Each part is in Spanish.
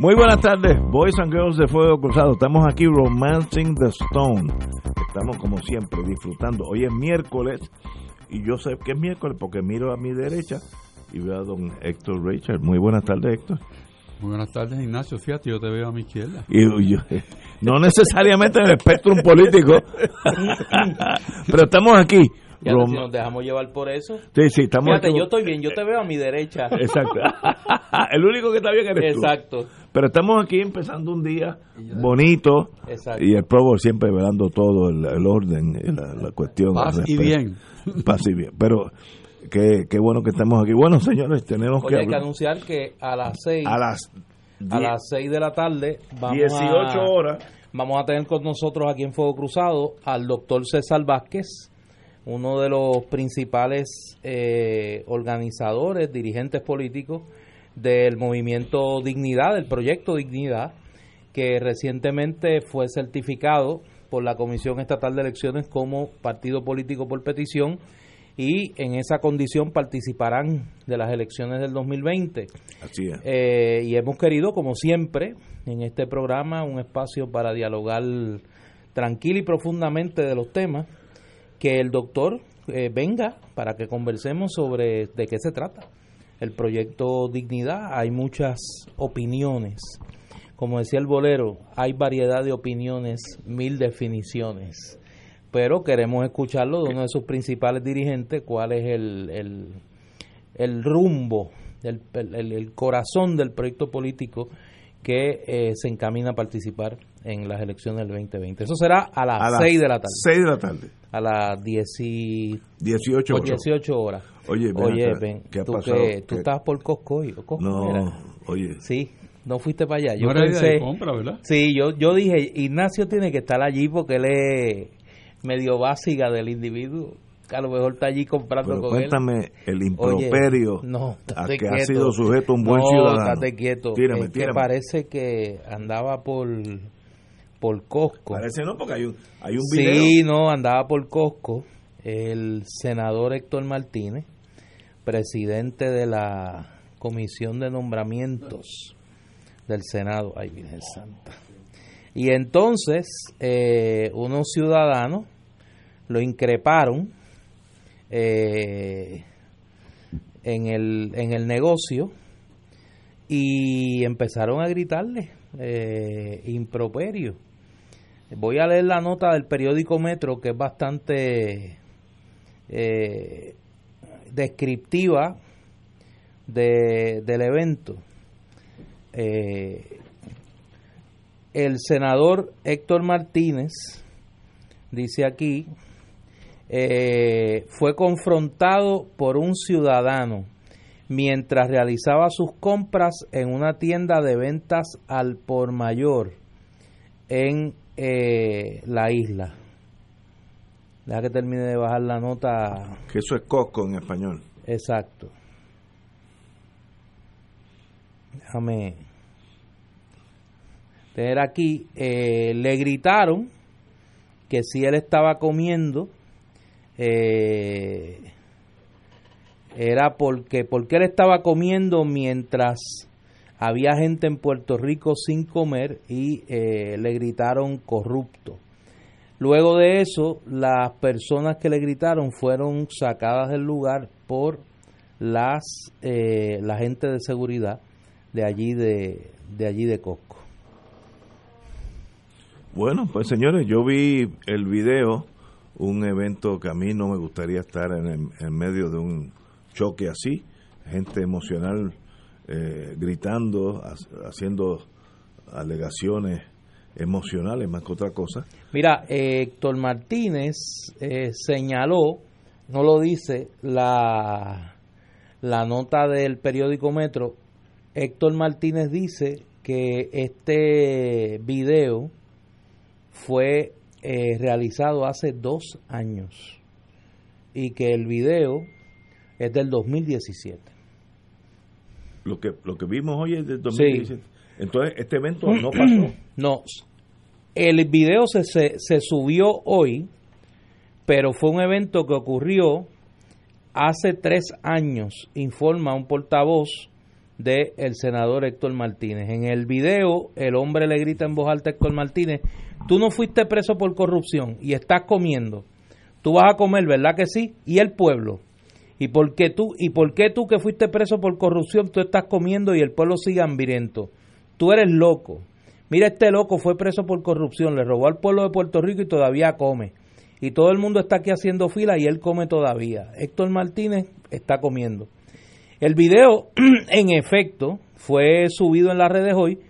Muy buenas tardes, Boys and Girls de Fuego Cruzado. Estamos aquí romancing the stone. Estamos como siempre disfrutando. Hoy es miércoles y yo sé que es miércoles porque miro a mi derecha y veo a don Héctor Richard. Muy buenas tardes, Héctor. Muy buenas tardes, Ignacio. Fíjate, yo te veo a mi izquierda. Y yo- no necesariamente en el espectro político, pero estamos aquí. Si nos dejamos llevar por eso. sí, sí, estamos Fíjate, aquí. yo estoy bien, yo te veo a mi derecha. Exacto. el único que está bien eres tú. Exacto, Pero estamos aquí empezando un día bonito exacto. y el Provo siempre velando todo el, el orden y la, la cuestión. Paz y bien. Paz y bien. Pero qué, qué bueno que estamos aquí. Bueno, señores, tenemos que hay que anunciar que a las 6 a las a las 6 de la tarde vamos 18 a, horas. vamos a tener con nosotros aquí en Fuego Cruzado al doctor César Vázquez, uno de los principales eh, organizadores, dirigentes políticos del movimiento Dignidad, del proyecto Dignidad, que recientemente fue certificado por la Comisión Estatal de Elecciones como partido político por petición y en esa condición participarán de las elecciones del 2020. Así es. Eh, y hemos querido, como siempre, en este programa, un espacio para dialogar tranquila y profundamente de los temas, que el doctor eh, venga para que conversemos sobre de qué se trata. El proyecto Dignidad, hay muchas opiniones. Como decía el bolero, hay variedad de opiniones, mil definiciones. Pero queremos escucharlo de uno de sus principales dirigentes, cuál es el, el, el rumbo, el, el- corazón del proyecto político que eh, se encamina a participar en las elecciones del 2020. Eso será a las A las 6 de la tarde, 6 de la tarde. a las 10 y- 18 horas. 18 horas. Oye, ven Oye, ven, ¿qué ha tú, pasado? que, tú ¿Qué? estabas por Costco hoy, ¿o Costco No, era? oye. Sí, no fuiste para allá. Yo no era idea pensé, de compra, ¿verdad? sí, yo, yo dije, Ignacio tiene que estar allí porque él es medio básica del individuo. que A lo mejor está allí comprando Pero con él. cuéntame el Oye, improperio no, a que ha sido sujeto un buen no, ciudadano. Tírame, es que parece que andaba por por Costco. Parece no, porque hay un, hay un video. Sí, no, andaba por Costco el senador Héctor Martínez, presidente de la Comisión de Nombramientos del Senado. Ay, Virgen Santa. Y entonces, eh, unos ciudadanos lo increparon eh, en, el, en el negocio y empezaron a gritarle eh, improperio. Voy a leer la nota del periódico Metro que es bastante eh, descriptiva de- del evento. Eh, el senador Héctor Martínez dice aquí eh, fue confrontado por un ciudadano mientras realizaba sus compras en una tienda de ventas al por mayor en eh, la isla. Deja que termine de bajar la nota Que eso es Costco en español. exacto. Déjame tener aquí. eh, le gritaron que si él estaba comiendo eh, era porque porque él estaba comiendo mientras había gente en Puerto Rico sin comer y eh, le gritaron corrupto. Luego de eso, las personas que le gritaron fueron sacadas del lugar por las eh, la gente de seguridad de allí de, de allí de Cosco. Bueno, pues señores, yo vi el video, un evento que a mí no me gustaría estar en, en medio de un choque así, gente emocional eh, gritando, ha- haciendo alegaciones emocionales más que otra cosa. Mira, eh, Héctor Martínez eh, señaló, no lo dice la, la nota del periódico Metro, Héctor Martínez dice que este video fue eh, realizado hace dos años y que el video es del 2017. Lo que, lo que vimos hoy es del 2017. Entonces, este evento no pasó. No, el video se, se, se subió hoy, pero fue un evento que ocurrió hace tres años, informa un portavoz del el senador Héctor Martínez. En el video, el hombre le grita en voz alta a Héctor Martínez, tú no fuiste preso por corrupción y estás comiendo. Tú vas a comer, ¿verdad que sí? Y el pueblo. ¿Y por qué tú, y por qué tú que fuiste preso por corrupción, tú estás comiendo y el pueblo sigue hambriento? Tú eres loco. Mira, este loco fue preso por corrupción, le robó al pueblo de Puerto Rico y todavía come. Y todo el mundo está aquí haciendo fila y él come todavía. Héctor Martínez está comiendo. El video, en efecto, fue subido en las redes hoy,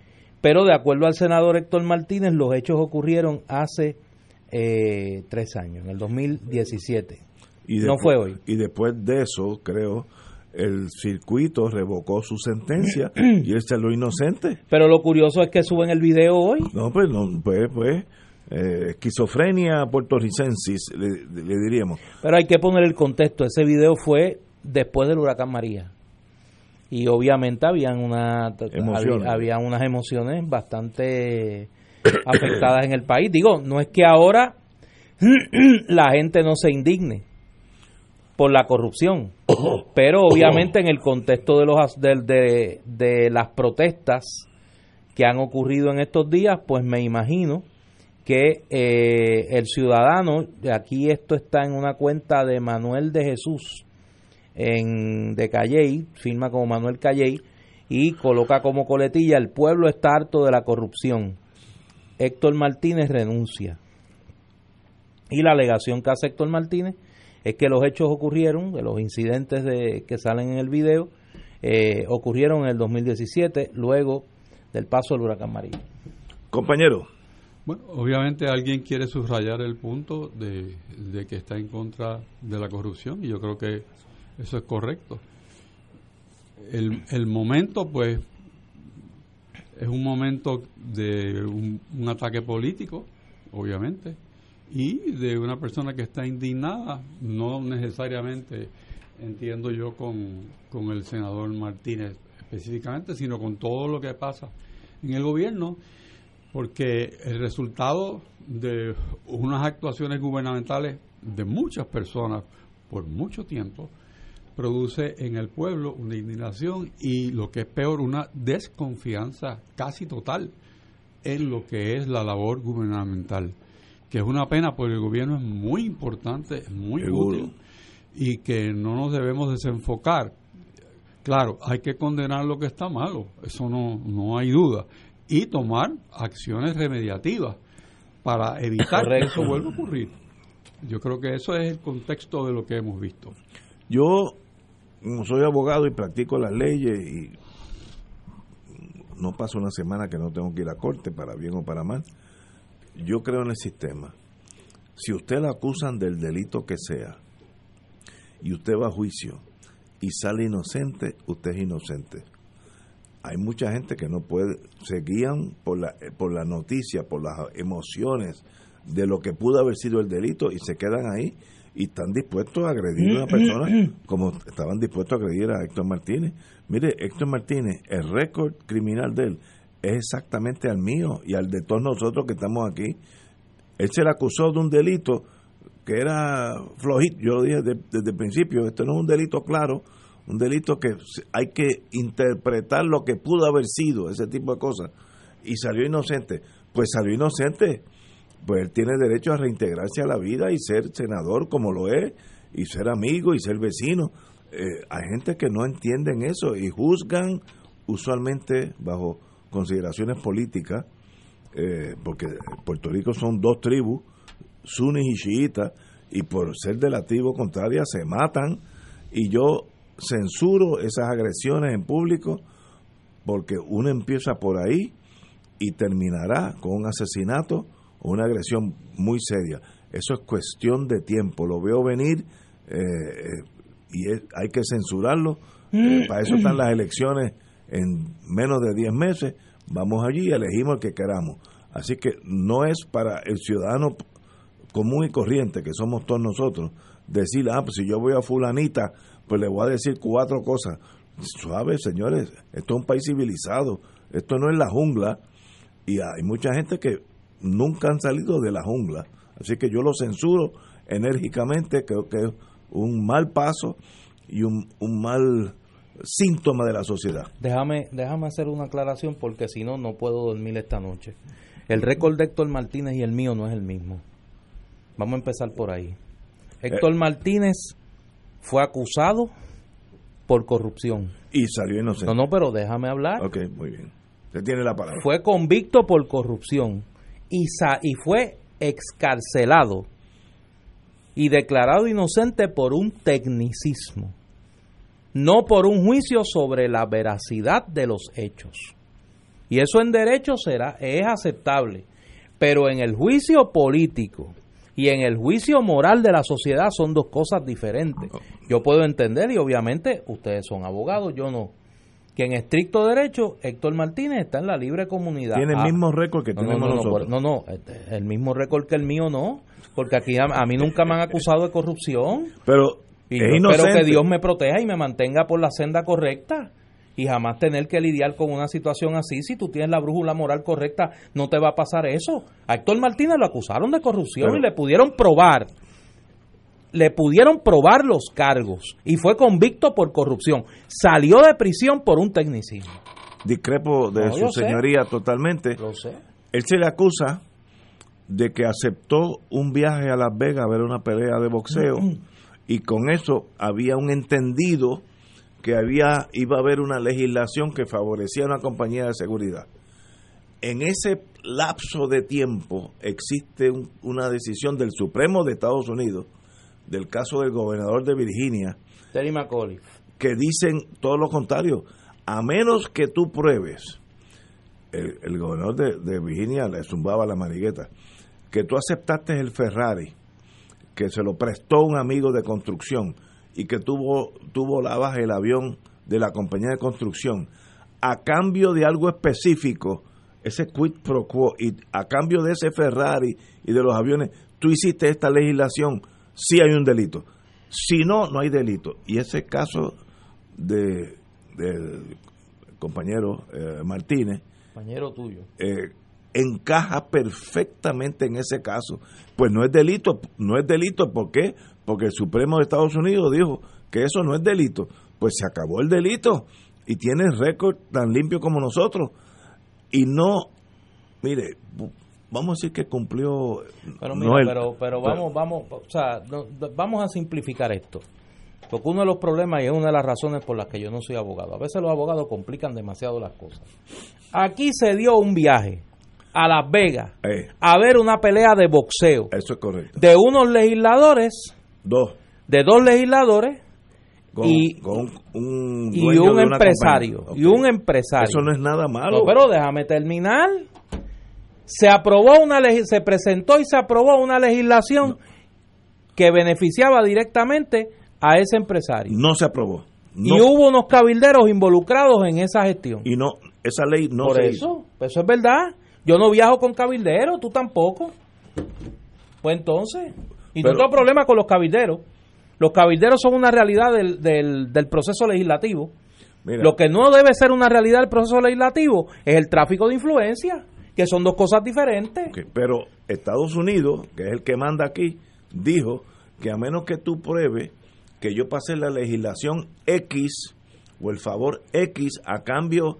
pero de acuerdo al senador Héctor Martínez, los hechos ocurrieron hace eh, tres años, en el 2017. Y no fue hoy. Y después de eso, creo, el circuito revocó su sentencia y él se lo inocente. Pero lo curioso es que suben el video hoy. No, pues, no, pues, pues eh, esquizofrenia puertorricensis, le, le, diríamos. Pero hay que poner el contexto. Ese video fue después del huracán María. Y obviamente habían, una, había, había unas emociones bastante afectadas en el país. Digo, no es que ahora la gente no se indigne por la corrupción, pero obviamente en el contexto de, los, de, de, las protestas que han ocurrido en estos días, pues me imagino que eh, el ciudadano, aquí esto está en una cuenta de Manuel de Jesús, en, de Calley, firma como Manuel Calley, y coloca como coletilla, el pueblo está harto de la corrupción. Héctor Martínez renuncia. Y la alegación que hace Héctor Martínez es que los hechos ocurrieron, de los incidentes de, que salen en el video, eh, ocurrieron en el 2017, luego del paso del huracán María. Compañero. Bueno, obviamente alguien quiere subrayar el punto de, de que está en contra de la corrupción y yo creo que eso es correcto. El, el momento, pues, es un momento de un, ataque político, obviamente, y de una persona que está indignada, no necesariamente entiendo yo con, con el senador Martínez específicamente, sino con todo lo que pasa en el gobierno, porque el resultado de unas actuaciones gubernamentales de muchas personas por mucho tiempo produce en el pueblo una indignación y lo que es peor, una desconfianza casi total en lo que es la labor gubernamental, que es una pena porque el gobierno es muy importante, muy útil y que no nos debemos desenfocar. Claro, hay que condenar lo que está malo, eso no, no hay duda, y tomar acciones remediativas para evitar que eso vuelva a ocurrir. Yo creo que eso es el contexto de lo que hemos visto. Yo soy abogado y practico las leyes y no pasa una semana que no tengo que ir a corte, para bien o para mal. Yo creo en el sistema. Si usted la acusan del delito que sea y usted va a juicio y sale inocente, usted es inocente. Hay mucha gente que no puede, se guían por la, por la noticia, por las emociones de lo que pudo haber sido el delito y se quedan ahí y están dispuestos a agredir a una persona como estaban dispuestos a agredir a Héctor Martínez. Mire, Héctor Martínez, el récord criminal de él es exactamente al mío y al de todos nosotros que estamos aquí. Él se le acusó de un delito que era flojito. Yo lo dije desde, el principio, esto no es un delito claro, un delito que hay que interpretar lo que pudo haber sido, ese tipo de cosas. Y salió inocente. Pues salió inocente pues él tiene derecho a reintegrarse a la vida y ser senador como lo es, y ser amigo y ser vecino. Eh, hay gente que no entienden eso y juzgan usualmente bajo consideraciones políticas, eh, porque Puerto Rico son dos tribus, sunis y chiitas, y por ser de la tribu contraria se matan, y yo censuro esas agresiones en público porque uno empieza por ahí y terminará con un asesinato una agresión muy seria. Eso es cuestión de tiempo, lo veo venir eh, y hay que censurarlo. Eh, para eso están las elecciones en menos de 10 meses vamos allí y elegimos el que queramos. Así que no es para el ciudadano común y corriente, que somos todos nosotros, decir, ah, pues si yo voy a fulanita, pues le voy a decir cuatro cosas. Suave, señores, esto es un país civilizado, esto no es la jungla, y hay mucha gente que nunca han salido de la jungla. Así que yo lo censuro enérgicamente, creo que es un mal paso y un, un mal síntoma de la sociedad. Déjame, déjame hacer una aclaración porque si no, no puedo dormir esta noche. El récord de Héctor Martínez y el mío no es el mismo. Vamos a empezar por ahí. Héctor Martínez fue acusado por corrupción. Y salió inocente. No, no, pero déjame hablar. Ok, muy bien. Usted tiene la palabra. Fue convicto por corrupción y, sa y fue excarcelado y declarado inocente por un tecnicismo, no por un juicio sobre la veracidad de los hechos. Y eso en derecho será es aceptable, pero en el juicio político y en el juicio moral de la sociedad son dos cosas diferentes. Yo puedo entender y obviamente ustedes son abogados, yo no. Que en estricto derecho Héctor Martínez está en la libre comunidad. Tiene el Ah, mismo récord que no, tenemos no, no, nosotros. no, no, este, el mismo récord que el mío no, porque aquí a, a mí nunca me han acusado de corrupción Pero y es yo espero que Dios me proteja y me mantenga por la senda correcta y jamás tener que lidiar con una situación así. Si tú tienes la brújula moral correcta, no te va a pasar eso. A Héctor Martínez lo acusaron de corrupción y le pudieron probar, le pudieron probar los cargos y fue convicto por corrupción. Salió de prisión por un tecnicismo. Discrepo de No, su sé. señoría totalmente. Lo sé. Él se le acusa de que aceptó un viaje a Las Vegas a ver una pelea de boxeo y con eso había un entendido que había iba a haber una legislación que favorecía a una compañía de seguridad. En ese lapso de tiempo existe un- una decisión del Supremo de Estados Unidos del caso del gobernador de Virginia Terry McAuliffe. que dicen todo lo contrario. A menos que tú pruebes, el, el gobernador de, de Virginia le zumbaba la marigueta, que tú aceptaste el Ferrari, que se lo prestó un amigo de construcción y que tuvo, tuvo lavas el avión de la compañía de construcción, a cambio de algo específico, ese quid pro quo, y a cambio de ese Ferrari y de los aviones, tú hiciste esta legislación, sí hay un delito. Si no, no hay delito. Y ese caso de compañero eh, Martínez Compañero tuyo. eh, encaja perfectamente en ese caso. Pues no es delito, no es delito, ¿por qué? Porque el Supremo de Estados Unidos dijo que eso no es delito. Pues se acabó el delito y tiene récord tan limpio como nosotros. Y no, mire, vamos a decir que cumplió... Pero no el- pero, pero vamos, vamos, o sea, no- vamos a simplificar esto. Porque uno de los problemas y es una de las razones por las que yo no soy abogado. A veces los abogados complican demasiado las cosas. Aquí se dio un viaje a Las Vegas Eh, a ver una pelea de boxeo eso es correcto. de unos legisladores, Dos. de dos legisladores Con, Y- con un, y un empresario. Y un empresario. Eso no es nada malo. No, pero déjame terminar. Se aprobó una se presentó y se aprobó una legislación que beneficiaba directamente a ese empresario. no se aprobó. Y No, hubo unos cabilderos involucrados en esa gestión. y no, esa ley no Por se eso, eso es verdad. Yo no viajo con cabilderos, tú tampoco. Pues entonces, y Pero- no tengo problema con los cabilderos. Los cabilderos son una realidad del, del, del proceso legislativo. Mira, Lo que no debe ser una realidad del proceso legislativo es el tráfico de influencia, que son dos cosas diferentes. pero Estados Unidos, que es el que manda aquí, dijo que a menos que tú pruebes que yo pasé la legislación X o el favor X a cambio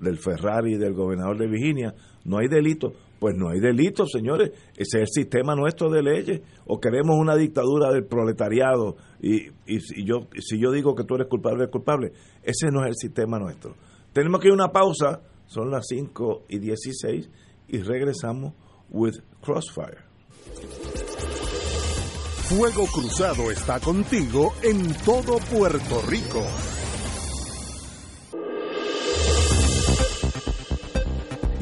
del Ferrari del gobernador de Virginia, no hay delito. Pues no hay delito, señores. Ese es el sistema nuestro de leyes. O queremos una dictadura del proletariado. Y, y si, yo, si yo digo que tú eres culpable, eres culpable. Ese no es el sistema nuestro. Tenemos que ir a una pausa. Son las 5 y 16 y regresamos with Crossfire. Fuego Cruzado está contigo en todo Puerto Rico.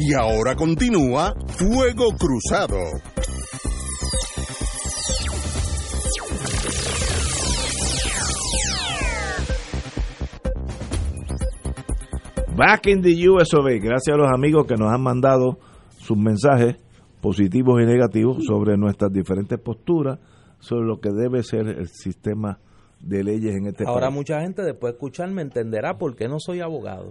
Y ahora continúa Fuego Cruzado. back in the US of A. Gracias a los amigos que nos han mandado sus mensajes positivos y negativos sobre nuestras diferentes posturas, sobre lo que debe ser el sistema de leyes en este Ahora país. mucha gente después de escucharme entenderá por qué no soy abogado.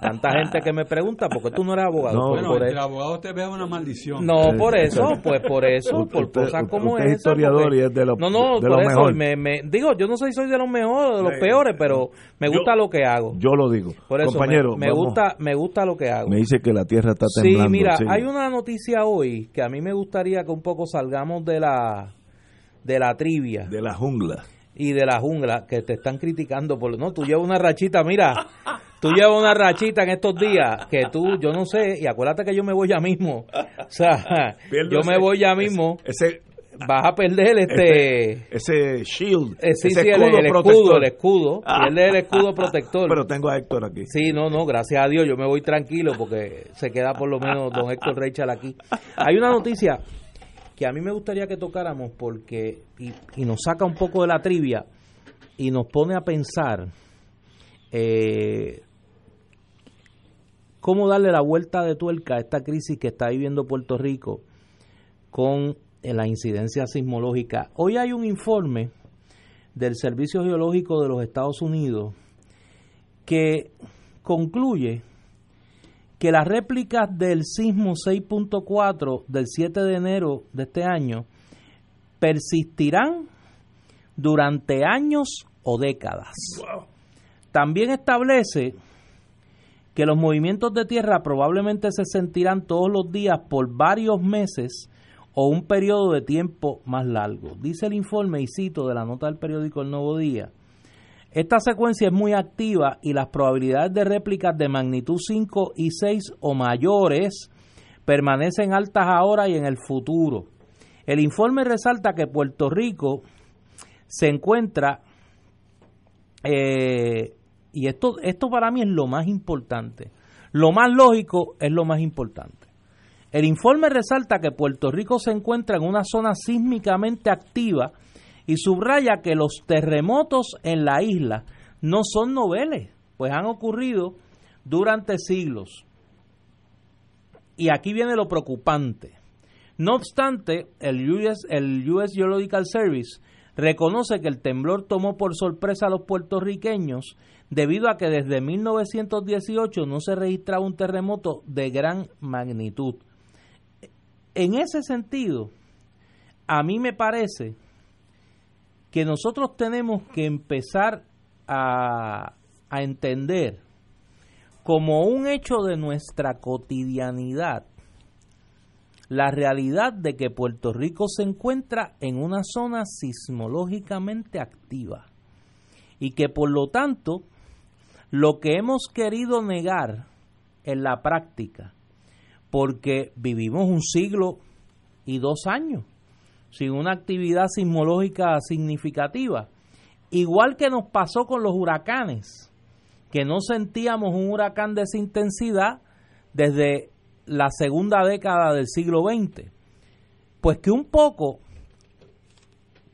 Tanta gente que me pregunta, ¿por qué tú no eres abogado? No, Pues Bueno, por abogados te vea una maldición. No, por eso, pues por eso, Usted- por cosas usted- como usted es esa, historiador porque- y es de lo- No, no, de por lo eso, mejor. me, me- digo, yo no soy soy de los mejores, de los Eh, peores, pero me gusta yo- lo que hago. Yo lo digo. Por eso, Compañero, me, gusta, me gusta lo que hago. Me dice que la tierra está Sí, temblando. mira, sigue. hay una noticia hoy que a mí me gustaría que un poco salgamos de la de la trivia De la jungla. Y de la jungla que te están criticando por no, tú llevas una rachita, mira, tú llevas una rachita en estos días que tú, yo no sé, y acuérdate que yo me voy ya mismo, o sea, Pierdo yo me voy ya mismo, Ese, vas a perder este, ese shield. eh, sí, ese sí, el, el escudo, el escudo, pierdes el escudo protector. Pero tengo a Héctor aquí. Sí, no, no, gracias a Dios, yo me voy tranquilo porque se queda por lo menos don Héctor Reichel aquí. Hay una noticia que a mí me gustaría que tocáramos porque, y, y nos saca un poco de la trivia y nos pone a pensar eh, cómo darle la vuelta de tuerca a esta crisis que está viviendo Puerto Rico con eh, la incidencia sismológica. Hoy hay un informe del Servicio Geológico de los Estados Unidos que concluye que las réplicas del sismo 6.4 del 7 de enero de este año persistirán durante años o décadas. También establece que los movimientos de tierra probablemente se sentirán todos los días por varios meses o un periodo de tiempo más largo. Dice el informe, y cito de la nota del periódico El Nuevo Día, esta secuencia es muy activa y las probabilidades de réplicas de magnitud 5 y 6 o mayores permanecen altas ahora y en el futuro. El informe resalta que Puerto Rico se encuentra, eh, y esto, esto para mí es lo más importante, lo más lógico es lo más importante. El informe resalta que Puerto Rico se encuentra en una zona sísmicamente activa y subraya que los terremotos en la isla no son noveles, pues han ocurrido durante siglos. Y aquí viene lo preocupante. No obstante, el US, el US Geological Service reconoce que el temblor tomó por sorpresa a los puertorriqueños debido a que desde 1918 no se registraba un terremoto de gran magnitud. En ese sentido, a mí me parece que nosotros tenemos que empezar a, a entender como un hecho de nuestra cotidianidad la realidad de que Puerto Rico se encuentra en una zona sismológicamente activa y que por lo tanto lo que hemos querido negar en la práctica, porque vivimos un siglo y dos años sin una actividad sismológica significativa, igual que nos pasó con los huracanes, que no sentíamos un huracán de esa intensidad desde la segunda década del siglo XX. Pues que un poco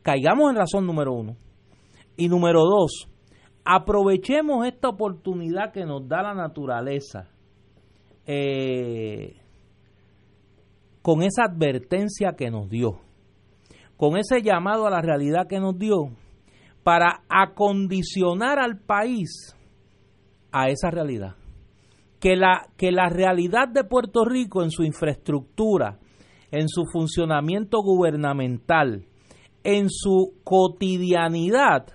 caigamos en razón número uno. Y número dos, aprovechemos esta oportunidad que nos da la naturaleza eh, con esa advertencia que nos dio, con ese llamado a la realidad que nos dio, para acondicionar al país a esa realidad que la, que la realidad de Puerto Rico en su infraestructura, en su funcionamiento gubernamental, en su cotidianidad,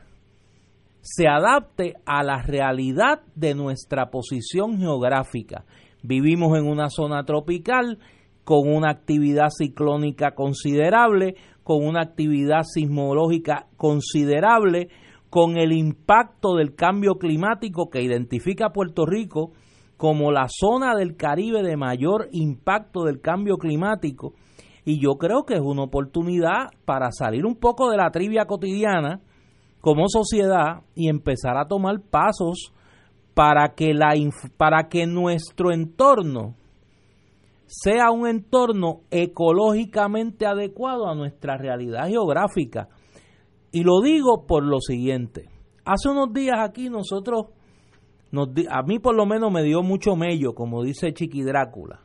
se adapte a la realidad de nuestra posición geográfica. Vivimos en una zona tropical con una actividad ciclónica considerable, con una actividad sismológica considerable, con el impacto del cambio climático que identifica Puerto Rico como la zona del Caribe de mayor impacto del cambio climático. Y yo creo que es una oportunidad para salir un poco de la trivia cotidiana como sociedad y empezar a tomar pasos para que, la, para que nuestro entorno sea un entorno ecológicamente adecuado a nuestra realidad geográfica. Y lo digo por lo siguiente. Hace unos días aquí nosotros a mí por lo menos me dio mucho mello, como dice Chiqui Drácula,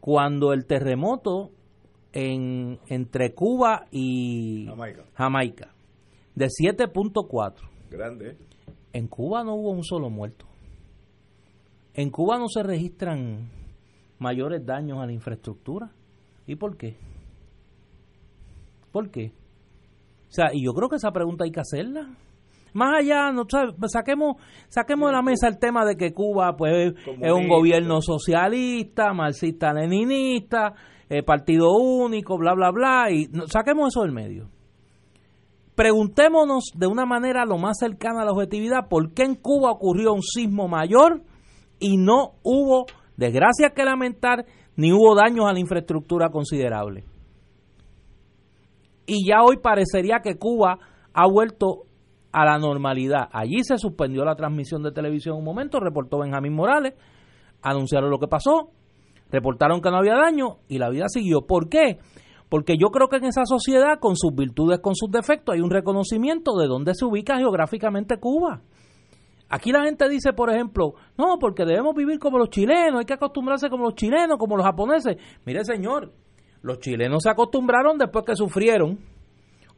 cuando el terremoto en, entre Cuba y Jamaica, de 7.4. Grande. En Cuba no hubo un solo muerto. En Cuba no se registran mayores daños a la infraestructura. ¿Y por qué? ¿Por qué? O sea, y yo creo que esa pregunta hay que hacerla. Más allá, no saquemos saquemos de la mesa el tema de que Cuba pues es un gobierno socialista, marxista-leninista, eh, partido único, bla bla bla y saquemos eso del medio. Preguntémonos de una manera lo más cercana a la objetividad por qué en Cuba ocurrió un sismo mayor y no hubo desgracias que lamentar ni hubo daños a la infraestructura considerable. Y ya hoy parecería que Cuba ha vuelto a la normalidad. Allí se suspendió la transmisión de televisión un momento, reportó Benjamín Morales, anunciaron lo que pasó, reportaron que no había daño y la vida siguió. ¿Por qué? Porque yo creo que en esa sociedad, con sus virtudes, con sus defectos, hay un reconocimiento de dónde se ubica geográficamente Cuba. Aquí la gente dice, por ejemplo, no, porque debemos vivir como los chilenos, hay que acostumbrarse como los chilenos, como los japoneses. Mire, señor, los chilenos se acostumbraron después que sufrieron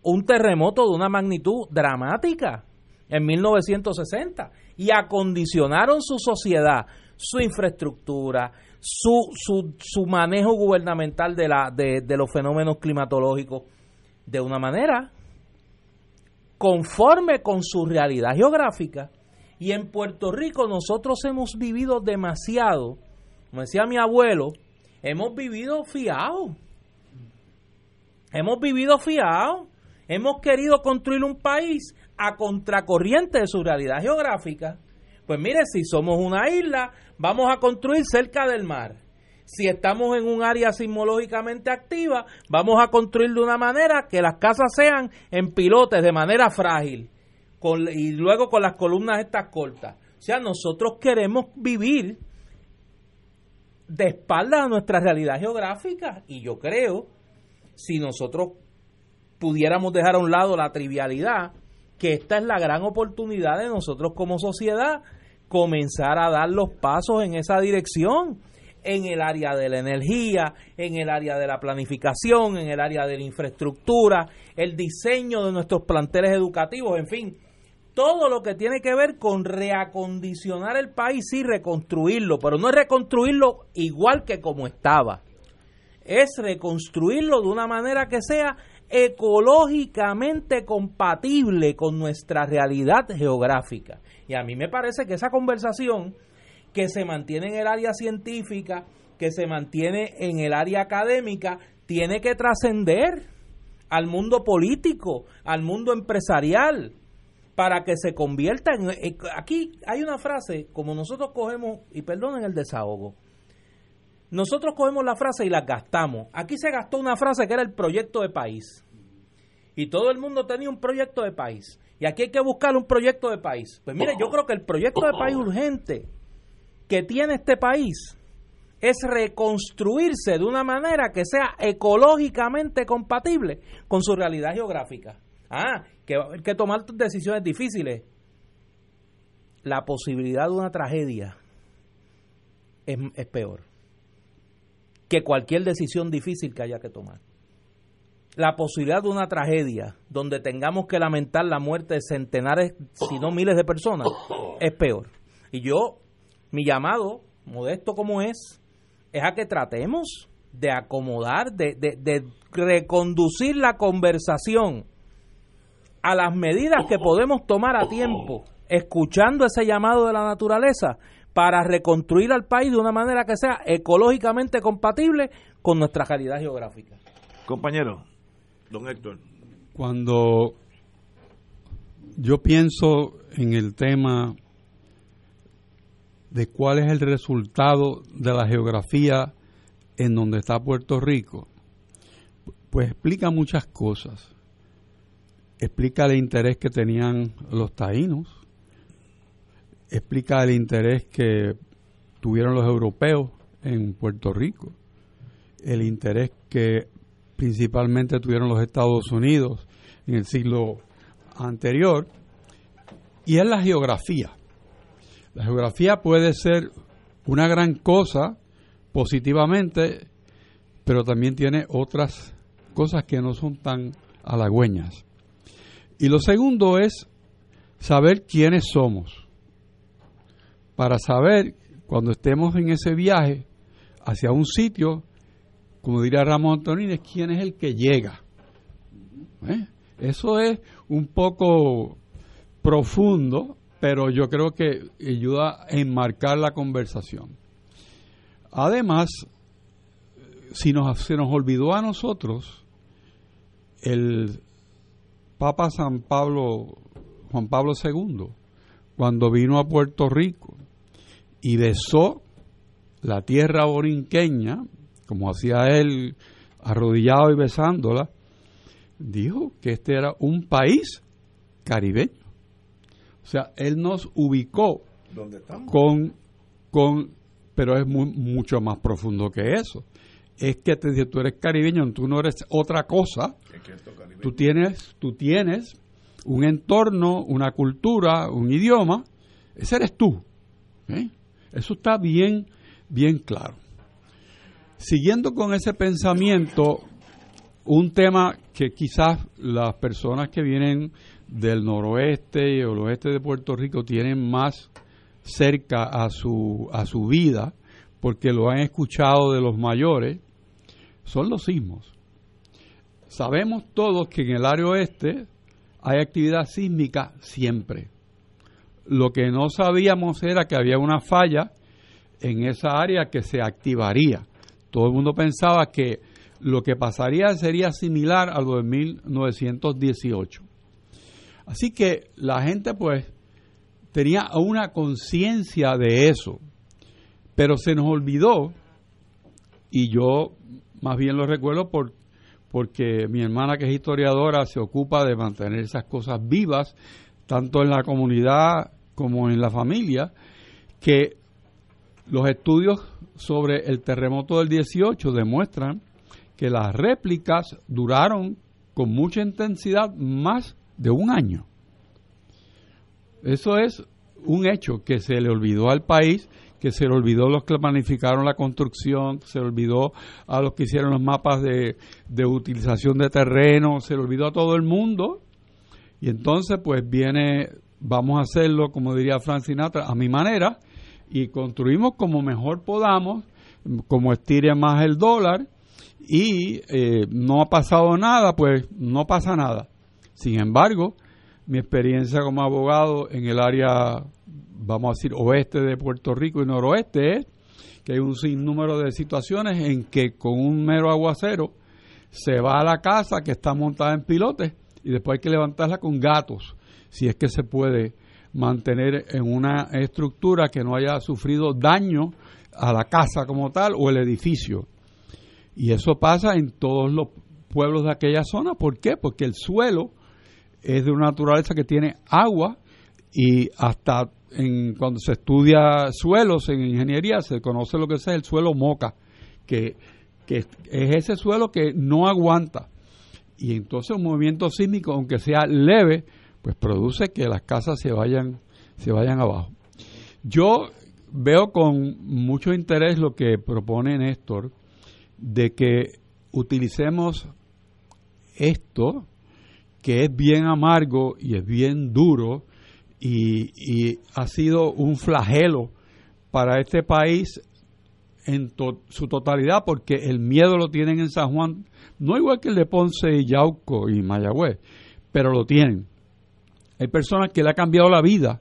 un terremoto de una magnitud dramática en 1960 y acondicionaron su sociedad, su infraestructura, su, su, su manejo gubernamental de, la, de, de los fenómenos climatológicos de una manera conforme con su realidad geográfica. Y en Puerto Rico nosotros hemos vivido demasiado, como decía mi abuelo, hemos vivido fiados. Hemos vivido fiados. Hemos querido construir un país a contracorriente de su realidad geográfica. Pues mire, si somos una isla, vamos a construir cerca del mar. Si estamos en un área sismológicamente activa, vamos a construir de una manera que las casas sean en pilotes, de manera frágil, y luego con las columnas estas cortas. O sea, nosotros queremos vivir de espaldas a nuestra realidad geográfica y yo creo, si nosotros pudiéramos dejar a un lado la trivialidad, que esta es la gran oportunidad de nosotros como sociedad comenzar a dar los pasos en esa dirección, en el área de la energía, en el área de la planificación, en el área de la infraestructura, el diseño de nuestros planteles educativos, en fin, todo lo que tiene que ver con reacondicionar el país y reconstruirlo, pero no es reconstruirlo igual que como estaba, es reconstruirlo de una manera que sea ecológicamente compatible con nuestra realidad geográfica. Y a mí me parece que esa conversación que se mantiene en el área científica, que se mantiene en el área académica, tiene que trascender al mundo político, al mundo empresarial, para que se convierta en... Eh, aquí hay una frase, como nosotros cogemos, y perdonen el desahogo, nosotros cogemos la frase y la gastamos. Aquí se gastó una frase que era el proyecto de país. Y todo el mundo tenía un proyecto de país. Y aquí hay que buscar un proyecto de país. Pues mire, yo creo que el proyecto de país urgente que tiene este país es reconstruirse de una manera que sea ecológicamente compatible con su realidad geográfica. Ah, que va a haber que tomar decisiones difíciles. La posibilidad de una tragedia es, es peor que cualquier decisión difícil que haya que tomar. La posibilidad de una tragedia donde tengamos que lamentar la muerte de centenares, si no miles de personas, es peor. Y yo, mi llamado, modesto como es, es a que tratemos de acomodar, de, de, de reconducir la conversación a las medidas que podemos tomar a tiempo, escuchando ese llamado de la naturaleza para reconstruir al país de una manera que sea ecológicamente compatible con nuestra realidad geográfica. Compañero, don Héctor. Cuando yo pienso en el tema de cuál es el resultado de la geografía en donde está Puerto Rico, pues explica muchas cosas. Explica el interés que tenían los taínos, explica el interés que tuvieron los europeos en Puerto Rico, el interés que principalmente tuvieron los Estados Unidos en el siglo anterior, y es la geografía. La geografía puede ser una gran cosa positivamente, pero también tiene otras cosas que no son tan halagüeñas. Y lo segundo es saber quiénes somos. Para saber, cuando estemos en ese viaje hacia un sitio, como diría Ramón Antonínez, quién es el que llega. ¿Eh? Eso es un poco profundo, pero yo creo que ayuda a enmarcar la conversación. Además, si nos, se nos olvidó a nosotros, el Papa San Pablo, Juan Pablo II, cuando vino a Puerto Rico y besó la tierra borinqueña, como hacía él arrodillado y besándola, dijo que este era un país caribeño. O sea, él nos ubicó con, con, pero es mucho más profundo que eso. Es que te tú eres caribeño, tú no eres otra cosa. Tú tienes, tú tienes un entorno, una cultura, un idioma. Ese eres tú. ¿eh? Eso está bien, bien claro. Siguiendo con ese pensamiento, un tema que quizás las personas que vienen del noroeste o el oeste de Puerto Rico tienen más cerca a su, a su vida, porque lo han escuchado de los mayores, son los sismos. Sabemos todos que en el área oeste hay actividad sísmica siempre. Lo que no sabíamos era que había una falla en esa área que se activaría. Todo el mundo pensaba que lo que pasaría sería similar a lo de 1918. Así que la gente pues tenía una conciencia de eso, pero se nos olvidó, y yo más bien lo recuerdo por, porque mi hermana que es historiadora se ocupa de mantener esas cosas vivas, tanto en la comunidad como en la familia, que los estudios sobre el terremoto del 18 demuestran que las réplicas duraron con mucha intensidad más de un año. Eso es un hecho que se le olvidó al país, que se le olvidó los que planificaron la construcción, se le olvidó a los que hicieron los mapas de, de utilización de terreno, se le olvidó a todo el mundo. Y entonces pues viene, vamos a hacerlo, como diría Frank Sinatra, a mi manera, y construimos como mejor podamos, como estire más el dólar, y eh, no ha pasado nada, pues no pasa nada. Sin embargo, mi experiencia como abogado en el área, vamos a decir, oeste de Puerto Rico y noroeste es que hay un sinnúmero de situaciones en que con un mero aguacero se va a la casa que está montada en pilotes y después hay que levantarla con gatos, si es que se puede mantener en una estructura que no haya sufrido daño a la casa como tal o el edificio. Y eso pasa en todos los pueblos de aquella zona. ¿Por qué? Porque el suelo es de una naturaleza que tiene agua y hasta en, cuando se estudia suelos en ingeniería se conoce lo que es el suelo moca, que, que es ese suelo que no aguanta. Y entonces un movimiento sísmico, aunque sea leve, pues produce que las casas se vayan, se vayan abajo. Yo veo con mucho interés lo que propone Néstor, de que utilicemos esto, que es bien amargo y es bien duro y, ha sido un flagelo para este país en su totalidad, porque el miedo lo tienen en San Juan, no igual que el de Ponce y Yauco y Mayagüez, pero lo tienen. Hay personas que le ha cambiado la vida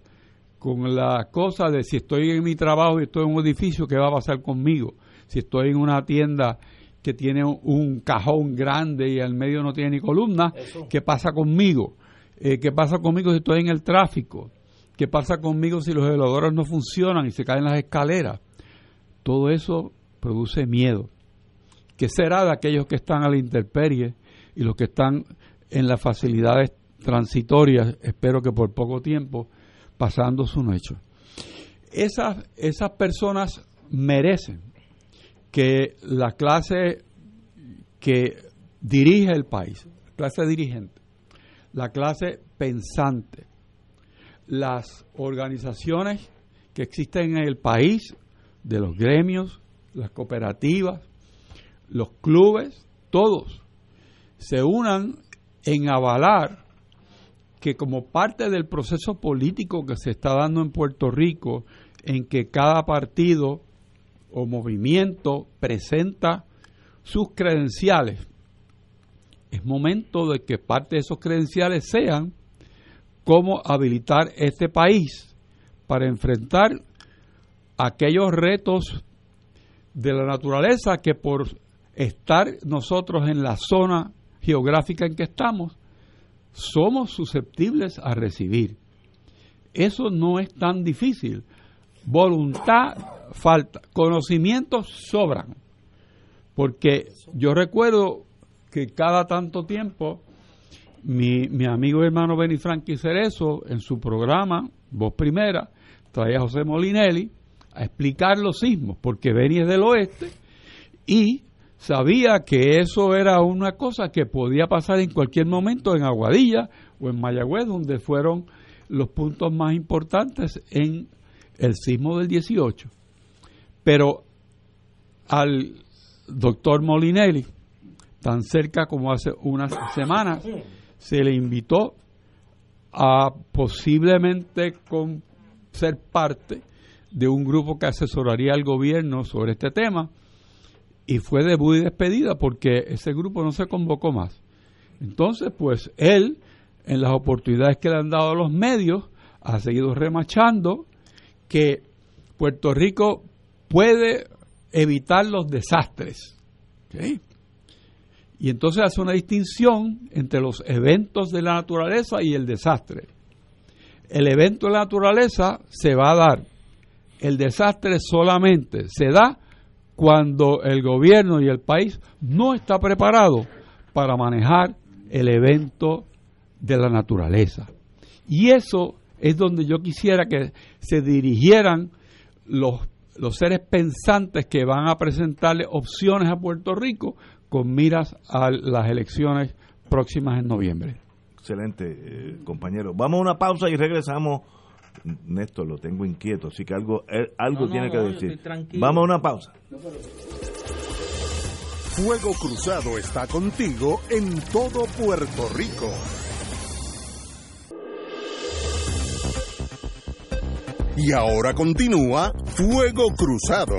con la cosa de si estoy en mi trabajo y estoy en un edificio, ¿qué va a pasar conmigo? si estoy en una tienda que tiene un cajón grande y al medio no tiene ni columna, ¿qué pasa conmigo? Eh, ¿Qué pasa conmigo si estoy en el tráfico? ¿Qué pasa conmigo si los elevadores no funcionan y se caen las escaleras? Todo eso produce miedo. ¿Qué será de aquellos que están a la intemperie y los que están en las facilidades transitorias, espero que por poco tiempo, pasando su noche? Esas, esas personas merecen que la clase que dirige el país, la clase dirigente, la clase pensante, las organizaciones que existen en el país, de los gremios, las cooperativas, los clubes, todos, se unan en avalar que como parte del proceso político que se está dando en Puerto Rico, en que cada partido o movimiento presenta sus credenciales, es momento de que parte de esos credenciales sean cómo habilitar este país para enfrentar aquellos retos de la naturaleza que por estar nosotros en la zona geográfica en que estamos, somos susceptibles a recibir. Eso no es tan difícil. Voluntad falta, conocimientos sobran. Porque yo recuerdo que cada tanto tiempo mi, mi amigo y hermano Benny Frankie Cerezo en su programa Voz Primera traía a José Molinelli a explicar los sismos, porque Benny es del oeste y sabía que eso era una cosa que podía pasar en cualquier momento en Aguadilla o en Mayagüez, donde fueron los puntos más importantes en el sismo del 18. Pero al doctor Molinelli, tan cerca como hace unas semanas, se le invitó a posiblemente ser parte de un grupo que asesoraría al gobierno sobre este tema y fue debut y despedida porque ese grupo no se convocó más. Entonces, pues él, en las oportunidades que le han dado a los medios, ha seguido remachando que Puerto Rico puede evitar los desastres. Y entonces hace una distinción entre los eventos de la naturaleza y el desastre. El evento de la naturaleza se va a dar. El desastre solamente se da cuando el gobierno y el país no está preparado para manejar el evento de la naturaleza. Y eso es donde yo quisiera que se dirigieran los, los seres pensantes que van a presentarle opciones a Puerto Rico con miras a las elecciones próximas en noviembre. Excelente, eh, compañero. Vamos a una pausa y regresamos. Néstor, lo tengo inquieto, así que algo, eh, algo tiene que decir. Vamos a una pausa. Fuego Cruzado está contigo en todo Puerto Rico. Y ahora continúa Fuego Cruzado.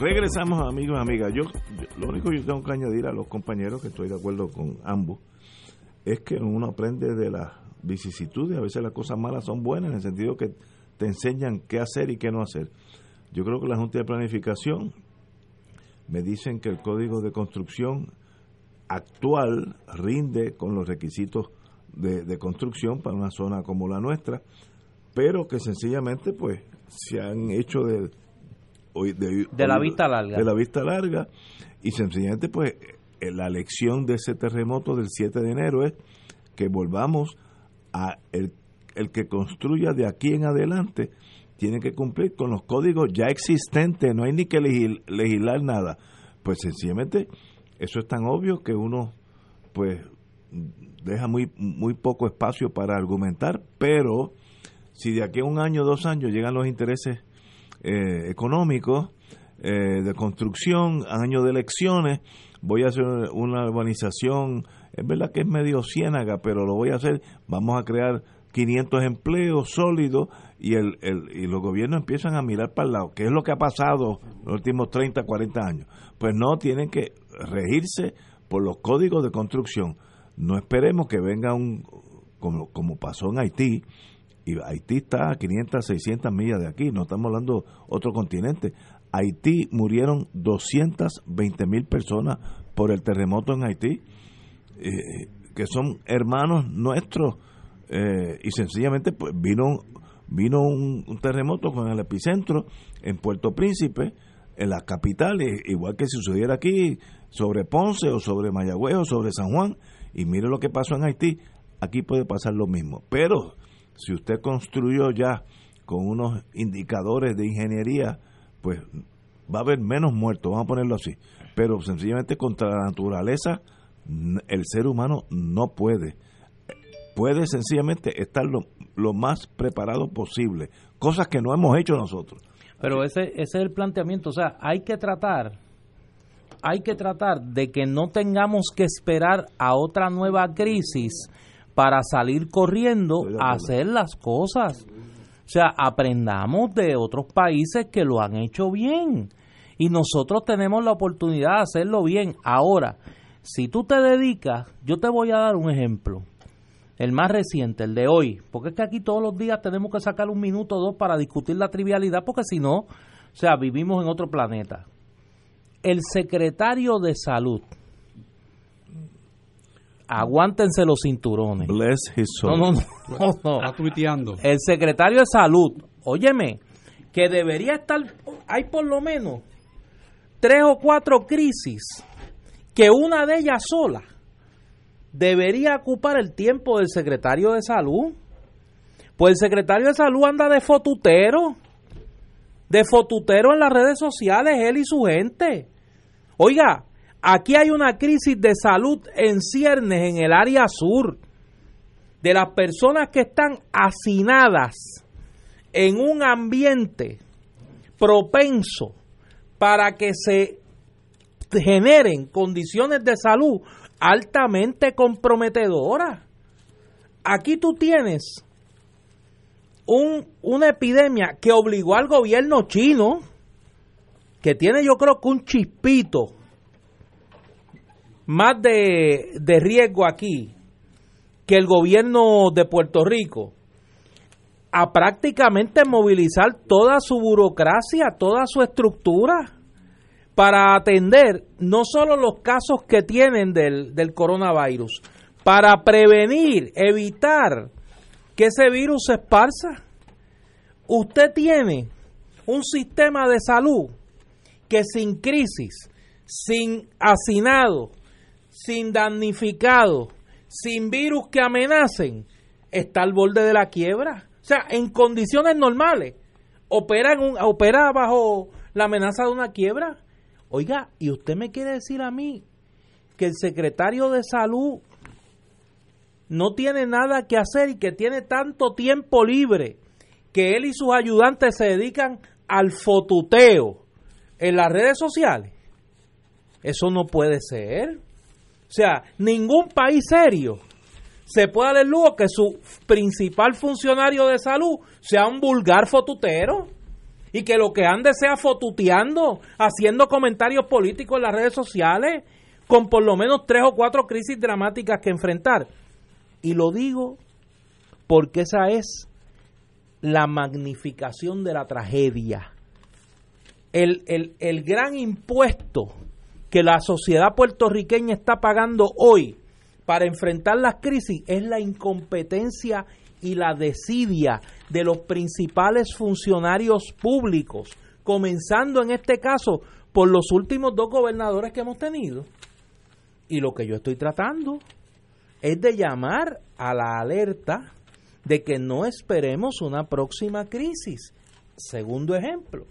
Regresamos, amigos y amigas. Yo, lo único que yo tengo que añadir a los compañeros, que estoy de acuerdo con ambos, es que uno aprende de las vicisitudes. A veces las cosas malas son buenas en el sentido que te enseñan qué hacer y qué no hacer. Yo creo que la Junta de Planificación me dicen que el código de construcción actual rinde con los requisitos de, de construcción para una zona como la nuestra, pero que sencillamente pues se han hecho de de, la vista larga. De la vista larga. Y sencillamente, pues, eh, la lección de ese terremoto del 7 de enero es que volvamos a el, el que construya de aquí en adelante tiene que cumplir con los códigos ya existentes, no hay ni que legislar nada. Pues sencillamente eso es tan obvio que uno pues deja muy muy poco espacio para argumentar, pero si de aquí a un año, dos años llegan los intereses eh, económicos, eh, de construcción, año de elecciones, voy a hacer una urbanización, es verdad que es medio ciénaga, pero lo voy a hacer, vamos a crear 500 empleos sólidos y, el, el, y los gobiernos empiezan a mirar para el lado. ¿Qué es lo que ha pasado los últimos 30, 40 años? Pues no, tienen que regirse por los códigos de construcción. No esperemos que venga un, como, como pasó en Haití, Haití está a 500, 600 millas de aquí, no estamos hablando otro continente. Haití murieron 220 mil personas por el terremoto en Haití, eh, que son hermanos nuestros, eh, y sencillamente pues vino, vino un, terremoto con el epicentro en Puerto Príncipe, en la capital, igual que si sucediera aquí sobre Ponce o sobre Mayagüez o sobre San Juan, y mire lo que pasó en Haití, aquí puede pasar lo mismo. Pero si usted construyó ya con unos indicadores de ingeniería, pues va a haber menos muertos, vamos a ponerlo así. pero sencillamente contra la naturaleza el ser humano no puede. Puede sencillamente estar lo, más preparado posible, cosas que no hemos hecho nosotros. Pero ese, ese es el planteamiento, o sea, hay que tratar, hay que tratar de que no tengamos que esperar a otra nueva crisis para salir corriendo a hacer las cosas. O sea, aprendamos de otros países que lo han hecho bien y nosotros tenemos la oportunidad de hacerlo bien. Ahora, si tú te dedicas, yo te voy a dar un ejemplo, el más reciente, el de hoy, porque es que aquí todos los días tenemos que sacar un minuto o dos para discutir la trivialidad, porque si no, o sea, vivimos en otro planeta. El secretario de salud, aguántense los cinturones. Bless his soul. No, no, no, no. Está tuiteando. El secretario de salud, óyeme, que debería estar, hay por lo menos tres o cuatro crisis que una de ellas sola debería ocupar el tiempo del secretario de salud. Pues el secretario de salud anda de fotutero, de fotutero en las redes sociales, él y su gente. Oiga, aquí hay una crisis de salud en ciernes en el área sur, de las personas que están hacinadas en un ambiente propenso para que se generen condiciones de salud altamente comprometedoras. Aquí tú tienes un, una epidemia que obligó al gobierno chino, que tiene yo creo que un chispito más de, de riesgo aquí que el gobierno de Puerto Rico, a prácticamente movilizar toda su burocracia, toda su estructura para atender no solo los casos que tienen del, del coronavirus, para prevenir, evitar que ese virus se esparza. Usted tiene un sistema de salud que sin crisis, sin hacinado, sin damnificado, sin virus que amenacen, está al borde de la quiebra. O sea, en condiciones normales, opera, opera bajo la amenaza de una quiebra. Oiga, ¿y usted me quiere decir a mí que el secretario de salud no tiene nada que hacer y que tiene tanto tiempo libre que él y sus ayudantes se dedican al fotuteo en las redes sociales? Eso no puede ser. O sea, ningún país serio se puede dar el lujo que su principal funcionario de salud sea un vulgar fotutero y que lo que ande sea fotuteando, haciendo comentarios políticos en las redes sociales, con por lo menos tres o cuatro crisis dramáticas que enfrentar. Y lo digo porque esa es la magnificación de la tragedia. El, el, el gran impuesto que la sociedad puertorriqueña está pagando hoy para enfrentar las crisis es la incompetencia y la desidia de los principales funcionarios públicos, comenzando en este caso por los últimos dos gobernadores que hemos tenido. Y lo que yo estoy tratando es de llamar a la alerta de que no esperemos una próxima crisis. Segundo ejemplo,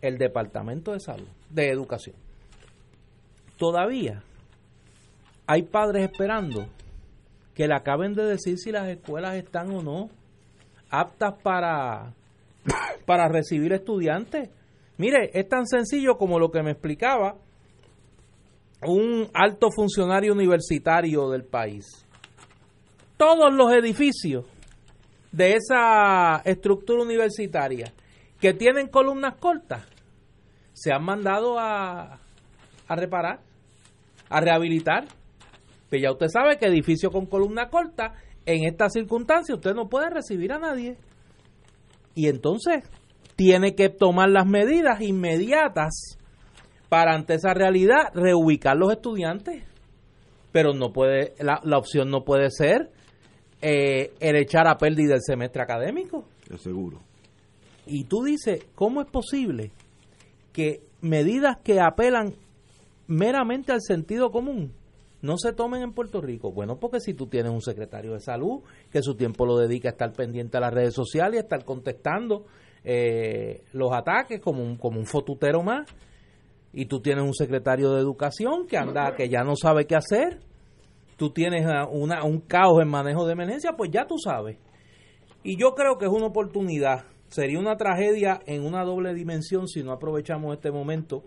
el Departamento de Salud, de Educación. Todavía hay padres esperando que le acaben de decir si las escuelas están o no aptas para, para recibir estudiantes. Mire, es tan sencillo como lo que me explicaba un alto funcionario universitario del país. Todos los edificios de esa estructura universitaria que tienen columnas cortas se han mandado a, a reparar, a rehabilitar. Pero ya usted sabe que edificio con columna corta, en esta circunstancia usted no puede recibir a nadie. Y entonces tiene que tomar las medidas inmediatas para ante esa realidad reubicar los estudiantes. Pero no puede, la, la opción no puede ser eh, el echar a pérdida el semestre académico. Es seguro. Y tú dices, ¿cómo es posible que medidas que apelan meramente al sentido común no se tomen en Puerto Rico? Bueno, porque si tú tienes un secretario de salud que su tiempo lo dedica a estar pendiente a las redes sociales y a estar contestando eh, los ataques como un, como un fotutero más, Y tú tienes un secretario de educación que anda, que ya no sabe qué hacer. Tú tienes una, un caos en manejo de emergencia, pues ya tú sabes. Y yo creo que es una oportunidad. Sería una tragedia en una doble dimensión si no aprovechamos este momento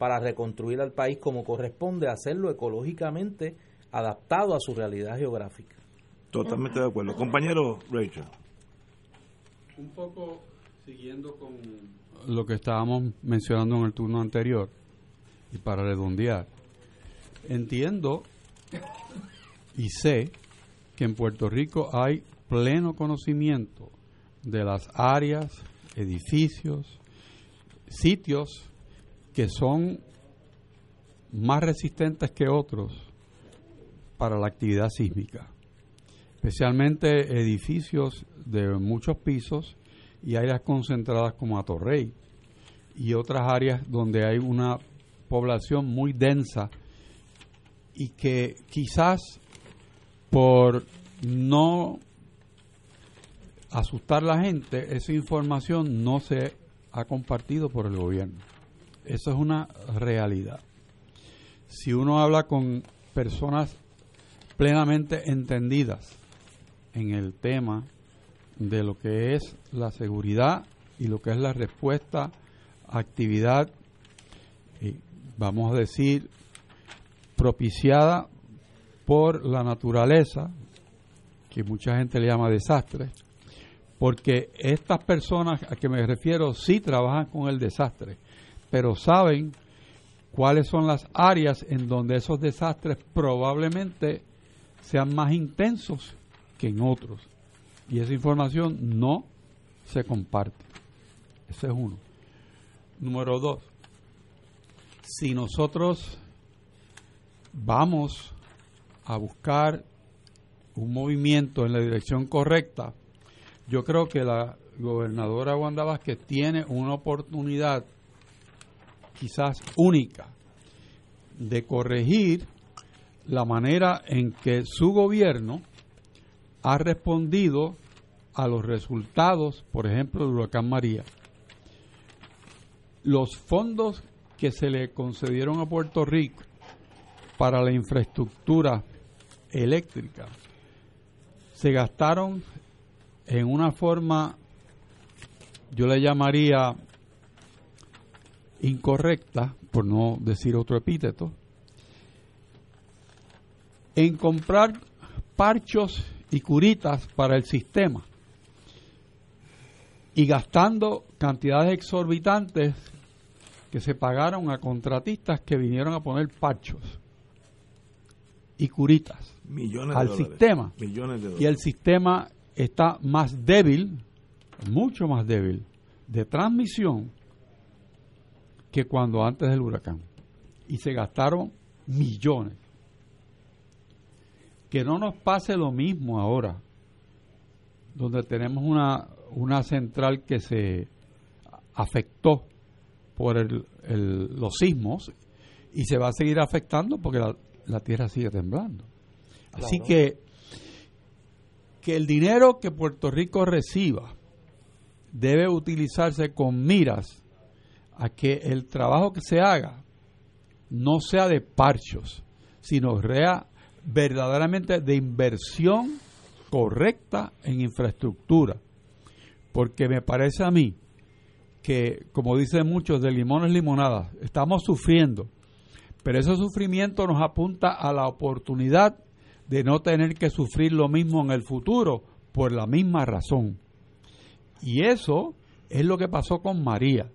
para reconstruir al país como corresponde, hacerlo ecológicamente adaptado a su realidad geográfica. Totalmente de acuerdo. Compañero Rachel. Un poco siguiendo con lo que estábamos mencionando en el turno anterior, y para redondear, entiendo y sé que en Puerto Rico hay pleno conocimiento de las áreas, edificios, sitios que son más resistentes que otros para la actividad sísmica, especialmente edificios de muchos pisos y áreas concentradas como Atorrey y otras áreas donde hay una población muy densa y que quizás por no asustar a la gente, esa información no se ha compartido por el gobierno. Eso es una realidad. Si uno habla con personas plenamente entendidas en el tema de lo que es la seguridad y lo que es la respuesta actividad, vamos a decir, propiciada por la naturaleza, que mucha gente le llama desastre, porque estas personas a que me refiero sí trabajan con el desastre, pero saben cuáles son las áreas en donde esos desastres probablemente sean más intensos que en otros. Y esa información no se comparte. Ese es uno. Número dos, si nosotros vamos a buscar un movimiento en la dirección correcta, yo creo que la gobernadora Wanda Vázquez tiene una oportunidad quizás única de corregir la manera en que su gobierno ha respondido a los resultados, por ejemplo, del huracán María. Los fondos que se le concedieron a Puerto Rico para la infraestructura eléctrica se gastaron en una forma, yo le llamaría incorrecta, por no decir otro epíteto, en comprar parchos y curitas para el sistema y gastando cantidades exorbitantes que se pagaron a contratistas que vinieron a poner parchos y curitas millones al sistema. Millones de y el sistema está más débil, mucho más débil, de transmisión que cuando antes del huracán. Y se gastaron millones. Que no nos pase lo mismo ahora, donde tenemos una, una central que se afectó por el, los sismos y se va a seguir afectando porque la, tierra sigue temblando. Así que que el dinero que Puerto Rico reciba debe utilizarse con miras a que el trabajo que se haga no sea de parchos, sino rea verdaderamente de inversión correcta en infraestructura. Porque me parece a mí que, como dicen muchos, de limones limonadas, estamos sufriendo, pero ese sufrimiento nos apunta a la oportunidad de no tener que sufrir lo mismo en el futuro por la misma razón. Y eso es lo que pasó con María.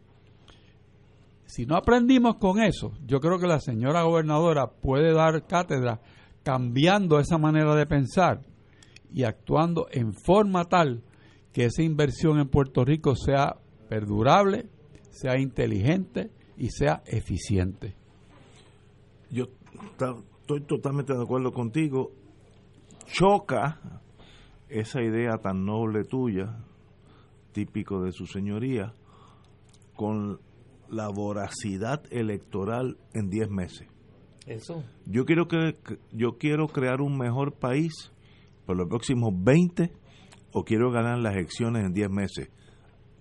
Si no aprendimos con eso, yo creo que la señora gobernadora puede dar cátedra cambiando esa manera de pensar y actuando en forma tal que esa inversión en Puerto Rico sea perdurable, sea inteligente y sea eficiente. Yo estoy totalmente de acuerdo contigo. Choca esa idea tan noble tuya, típico de su señoría, con la voracidad electoral en 10 meses. Eso. Yo quiero que yo quiero crear un mejor país por los próximos 20 o quiero ganar las elecciones en 10 meses.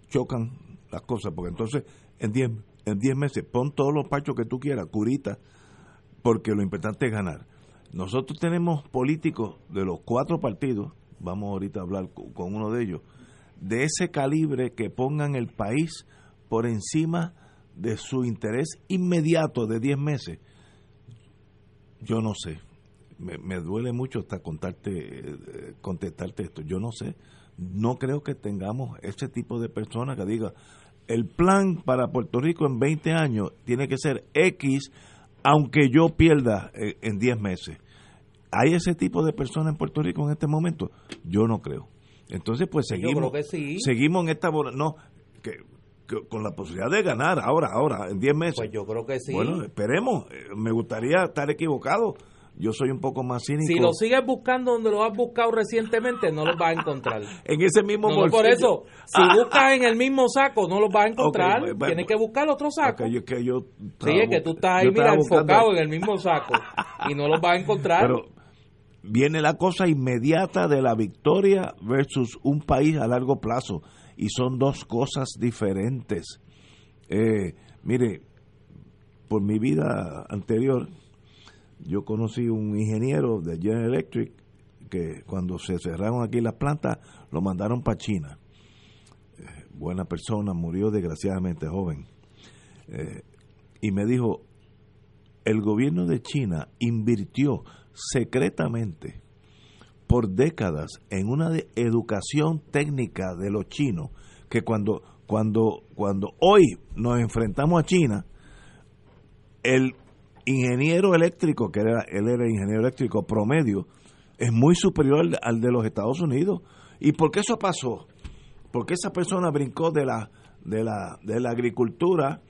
Chocan las cosas porque entonces en 10 en 10 meses, pon todos los pachos que tú quieras, curita, porque lo importante es ganar. Nosotros tenemos políticos de los cuatro partidos, vamos ahorita a hablar con uno de ellos, de ese calibre que pongan el país por encima de su interés inmediato de 10 meses. Yo no sé. Me, duele mucho hasta contarte, eh, contestarte esto. Yo no sé. No creo que tengamos ese tipo de personas que diga, el plan para Puerto Rico en 20 años tiene que ser X, aunque yo pierda eh, en 10 meses. ¿Hay ese tipo de personas en Puerto Rico en este momento? Yo no creo. Entonces, pues seguimos, seguimos en esta... No, que, con la posibilidad de ganar ahora, ahora, en 10 meses. Pues yo creo que sí. Bueno, esperemos. Eh, me gustaría estar equivocado. Yo soy un poco más cínico. Si lo sigues buscando donde lo has buscado recientemente, no lo vas a encontrar. en ese mismo no, Por eso, si buscas en el mismo saco, no lo vas a encontrar. Tienes que buscar otro saco. yo, que yo sí, es que tú estás ahí, mira, enfocado en el mismo saco y no lo vas a encontrar. Pero viene la cosa inmediata de la victoria versus un país a largo plazo y son dos cosas diferentes. Eh, mire, por mi vida anterior, yo conocí un ingeniero de General Electric que cuando se cerraron aquí las plantas lo mandaron para China. Eh, buena persona, murió desgraciadamente joven. Eh, y me dijo, el gobierno de China invirtió secretamente por décadas en una educación técnica de los chinos que cuando cuando cuando hoy nos enfrentamos a China el ingeniero eléctrico que era él era ingeniero eléctrico promedio es muy superior al, de los Estados Unidos. Y por qué eso pasó porque esa persona brincó de la de la de la agricultura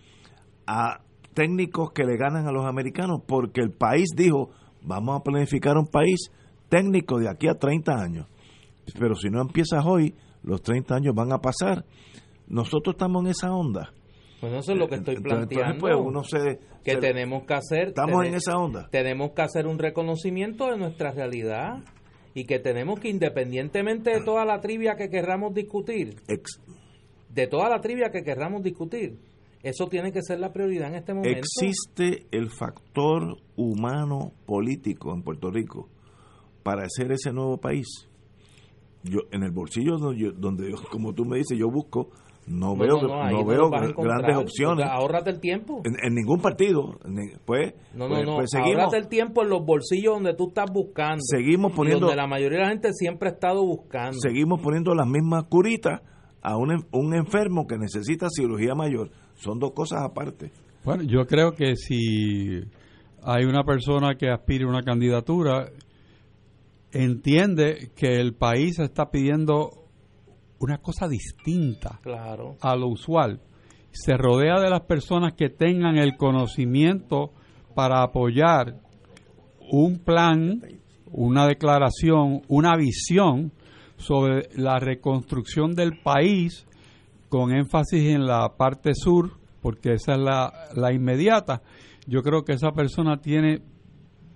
a técnicos que le ganan a los americanos porque el país dijo vamos a planificar un país técnico de aquí a 30 años. Pero si no empiezas hoy, los 30 años van a pasar. Nosotros estamos en esa onda. Pues eso es lo que estoy planteando. Pues, uno que tenemos que hacer. Estamos en esa onda. Tenemos que hacer un reconocimiento de nuestra realidad y que tenemos que, independientemente de toda la trivia que querramos discutir, de toda la trivia que querramos discutir, eso tiene que ser la prioridad en este momento. Existe el factor humano político en Puerto Rico para hacer ese nuevo país. Yo en el bolsillo donde, como tú me dices, yo busco no, veo no, veo grandes opciones. Ahórrate el tiempo. En, ningún partido. Pues, no, no, pues, no. Pues ahórrate el tiempo en los bolsillos donde tú estás buscando. Seguimos poniendo. donde la mayoría de la gente siempre ha estado buscando. Seguimos poniendo las mismas curitas a un, un enfermo que necesita cirugía mayor. Son dos cosas aparte. Bueno, yo creo que si hay una persona que aspire a una candidatura, entiende que el país está pidiendo una cosa distinta claro. a lo usual. Se rodea de las personas que tengan el conocimiento para apoyar un plan, una declaración, una visión sobre la reconstrucción del país con énfasis en la parte sur, porque esa es la, la inmediata, yo creo que esa persona tiene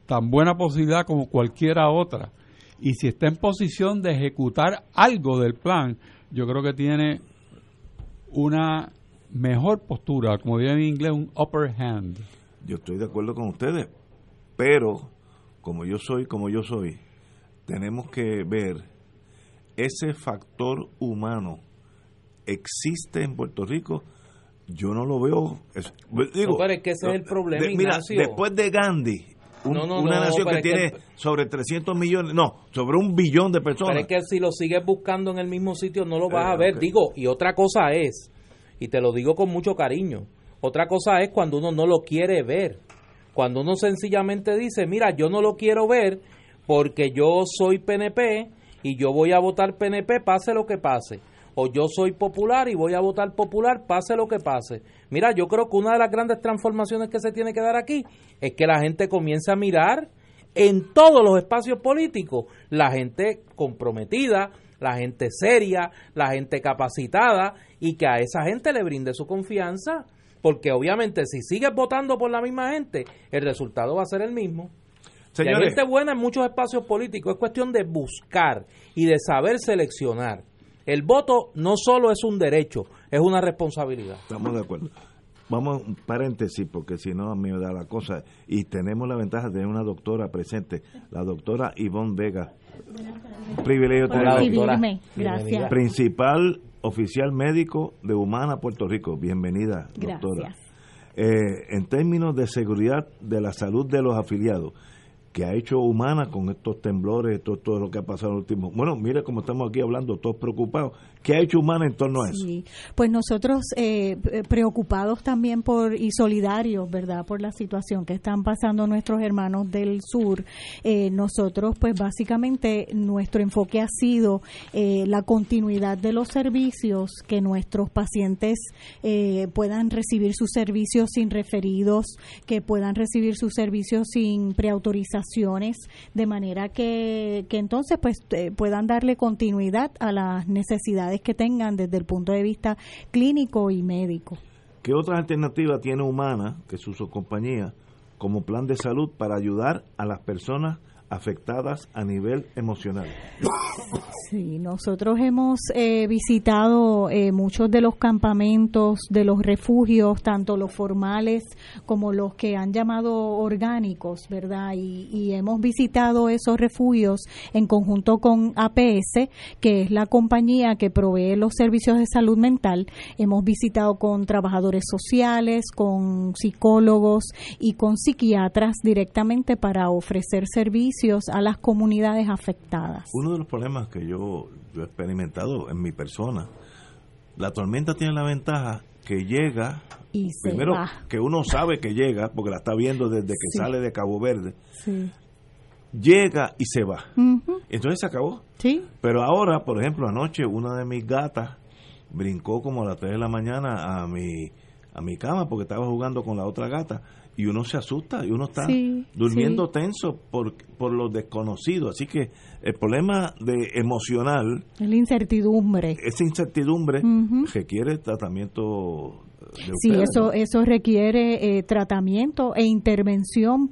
tan buena posibilidad como cualquiera otra. Y si está en posición de ejecutar algo del plan, yo creo que tiene una mejor postura, como diría en inglés, un upper hand. Yo estoy de acuerdo con ustedes, pero como yo soy, como yo soy, tenemos que ver ese factor humano existe en Puerto Rico, yo no lo veo. digo, pero es que ese es el problema. mira, después de Gandhi, una nación que tiene sobre 300 millones, no, sobre un billón de personas. Pero es que si lo sigues buscando en el mismo sitio no lo vas a eh, ver. Digo, y otra cosa es, y te lo digo con mucho cariño, otra cosa es cuando uno no lo quiere ver. Cuando uno sencillamente dice, mira, yo no lo quiero ver porque yo soy PNP y yo voy a votar PNP pase lo que pase o yo soy popular y voy a votar popular, pase lo que pase. Mira, yo creo que una de las grandes transformaciones que se tiene que dar aquí es que la gente comience a mirar en todos los espacios políticos, la gente comprometida, la gente seria, la gente capacitada y que a esa gente le brinde su confianza, porque obviamente si sigues votando por la misma gente, el resultado va a ser el mismo. Señores, hay gente buena en muchos espacios políticos, es cuestión de buscar y de saber seleccionar. El voto no solo es un derecho, es una responsabilidad. Estamos de acuerdo. vamos un paréntesis porque si no a mí me da la cosa y tenemos la ventaja de tener una doctora presente, la doctora Ivonne Vega. Privilegio por tenerla. Gracias. Principal oficial médico de Humana Puerto Rico. Bienvenida, doctora. Gracias. Eh, en términos de seguridad de la salud de los afiliados, que ha hecho Humana con estos temblores, todo, todo lo que ha pasado en el último. Bueno, mire cómo estamos aquí hablando, todos preocupados. ¿Qué ha hecho Humana en torno a eso? Sí, pues nosotros eh, eh, preocupados también por y solidarios, ¿verdad? Por la situación que están pasando nuestros hermanos del sur. Eh, nosotros, pues básicamente nuestro enfoque ha sido la continuidad de los servicios, que nuestros pacientes puedan recibir sus servicios sin referidos, que puedan recibir sus servicios sin preautorizaciones, de manera que, que entonces pues puedan darle continuidad a las necesidades que tengan desde el punto de vista clínico y médico. ¿Qué otras alternativas tiene Humana, que es su compañía, como plan de salud para ayudar a las personas afectadas a nivel emocional? Sí, nosotros hemos eh, visitado eh, muchos de los campamentos, de los refugios, tanto los formales como los que han llamado orgánicos, ¿verdad? Y, y hemos visitado esos refugios en conjunto con APS, que es la compañía que provee los servicios de salud mental. Hemos visitado con trabajadores sociales, con psicólogos y con psiquiatras directamente para ofrecer servicios a las comunidades afectadas. Uno de los problemas que yo, yo he experimentado en mi persona, la tormenta tiene la ventaja que llega, Y se primero va. que uno sabe que llega, porque la está viendo desde que Sí. sale de Cabo Verde, Sí. llega y se va. Entonces se acabó. Sí. Pero ahora, por ejemplo, anoche una de mis gatas brincó como a las 3 de la mañana a mi, a mi cama porque estaba jugando con la otra gata y uno se asusta y uno está Sí, durmiendo sí. tenso por, por lo desconocido. Así que el problema de emocional, Es la incertidumbre. esa incertidumbre, requiere tratamiento de Sí, ustedes, eso, ¿no? eso requiere eh, tratamiento e intervención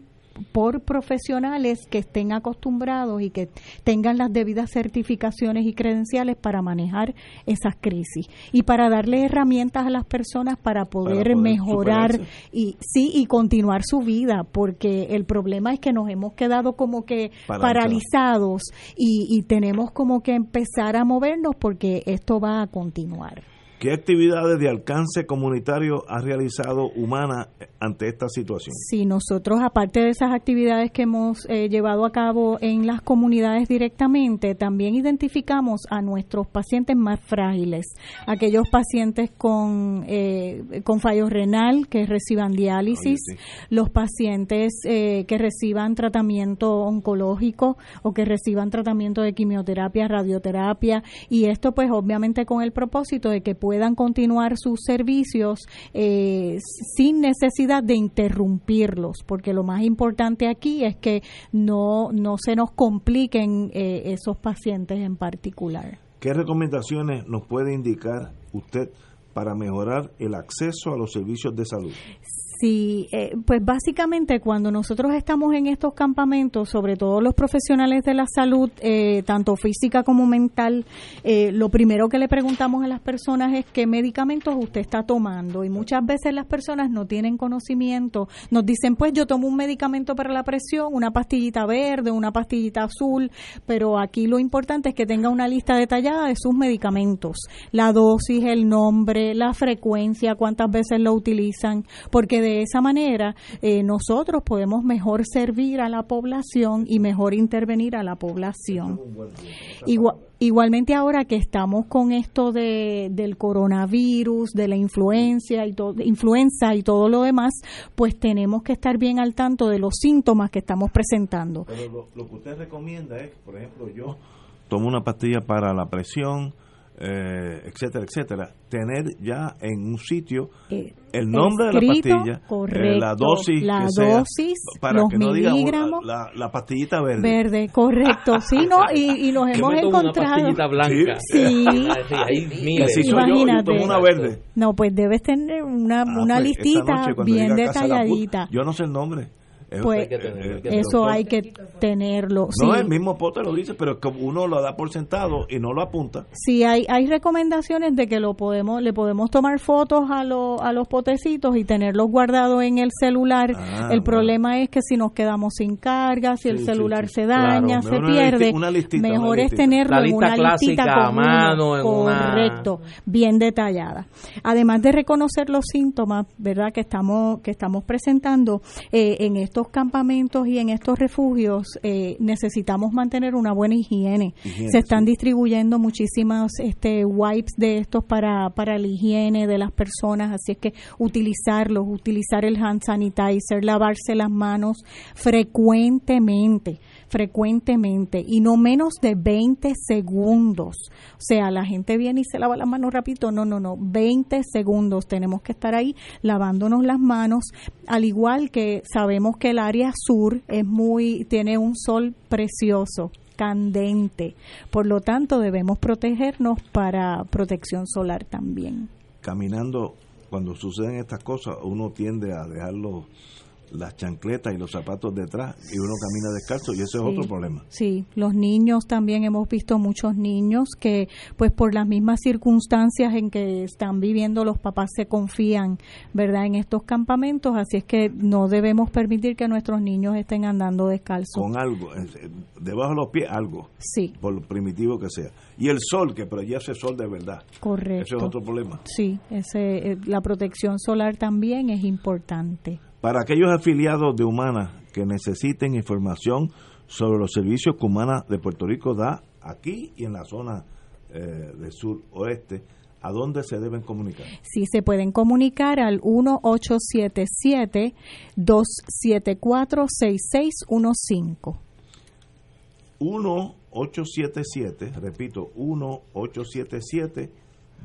por profesionales que estén acostumbrados y que tengan las debidas certificaciones y credenciales para manejar esas crisis y para darle herramientas a las personas para poder, poder mejorar superarse. y sí y continuar su vida porque el problema es que nos hemos quedado como que paralizados y, y tenemos como que empezar a movernos porque esto va a continuar. ¿Qué actividades de alcance comunitario ha realizado Humana ante esta situación? Sí, nosotros, aparte de esas actividades que hemos eh, llevado a cabo en las comunidades directamente, también identificamos a nuestros pacientes más frágiles, aquellos pacientes con, eh, con fallo renal que reciban diálisis, Oye, los pacientes eh, que reciban tratamiento oncológico o que reciban tratamiento de quimioterapia, radioterapia, y esto pues obviamente con el propósito de que puedan continuar sus servicios eh, sin necesidad de interrumpirlos, porque lo más importante aquí es que no, no se nos compliquen eh, esos pacientes en particular. ¿Qué recomendaciones nos puede indicar usted para mejorar el acceso a los servicios de salud? Sí, eh, pues básicamente cuando nosotros estamos en estos campamentos, sobre todo los profesionales de la salud, eh, tanto física como mental, eh, lo primero que le preguntamos a las personas es qué medicamentos usted está tomando. Y muchas veces las personas no tienen conocimiento, nos dicen pues yo tomo un medicamento para la presión, una pastillita verde, una pastillita azul, pero aquí lo importante es que tenga una lista detallada de sus medicamentos, la dosis, el nombre, la frecuencia, cuántas veces lo utilizan, porque de esa manera eh, nosotros podemos mejor servir a la población y mejor intervenir a la población. Igua- igualmente ahora que estamos con esto de, del coronavirus, de la influencia y todo, influenza y todo lo demás, pues tenemos que estar bien al tanto de los síntomas que estamos presentando. Pero lo, lo que usted recomienda es, por ejemplo, yo tomo una pastilla para la presión, eh, etcétera, etcétera, tener ya en un sitio Eh, el nombre de la escrito, pastilla, eh, correcto, la dosis, la que sea, dosis, para los que no una- miligramos. la, la pastillita verde. Verde, correcto, sí, ¿no? Y, y los Yo hemos tomo una encontrado. pastillita blanca. Sí. Sí, soy yo, yo Imagínate. una verde. No, pues debes tener una, Ah, una pues, listita bien llegue a casa. Yo no sé el nombre. Pues eso hay que tenerlo. No, el mismo pote lo dice, pero como uno lo da por sentado y no lo apunta. Sí, hay, hay recomendaciones de que lo podemos le podemos tomar fotos a, a los potecitos y tenerlos guardados en el celular. Ah, el problema es que si nos quedamos sin carga, si el celular se daña, se pierde, mejor es tenerlo en una listita a mano, correcto, bien detallada. Además de reconocer los síntomas, ¿verdad? Que estamos que estamos presentando eh, en estos campamentos y en estos refugios eh, necesitamos mantener una buena higiene. Se están distribuyendo muchísimos este, wipes de estos para, para la higiene de las personas, así es que utilizarlos, utilizar el hand sanitizer, lavarse las manos frecuentemente frecuentemente y no menos de 20 segundos. O sea, la gente viene y se lava las manos rapidito. No, no, no. 20 segundos tenemos que estar ahí lavándonos las manos. Al igual que sabemos que el área sur es muy, tiene un sol precioso candente. Por lo tanto, debemos protegernos para protección solar también. Caminando, cuando suceden estas cosas, uno tiende a dejarlo las chancletas y los zapatos detrás y uno camina descalzo y ese es otro problema. Sí, los niños también hemos visto muchos niños que pues por las mismas circunstancias en que están viviendo los papás se confían, ¿verdad? En estos campamentos, así es que no debemos permitir que nuestros niños estén andando descalzos. Con algo, debajo de los pies algo. Sí. Por lo primitivo que sea. Y el sol, que pero ya ese sol de verdad. Correcto. Ese es otro problema. Sí, ese, eh, la protección solar también es importante. Para aquellos afiliados de Humana que necesiten información sobre los servicios que Humana de Puerto Rico da aquí y en la zona eh, del sur oeste, ¿a dónde se deben comunicar? Sí, se pueden comunicar al 1877-274-6615. 1877, repito,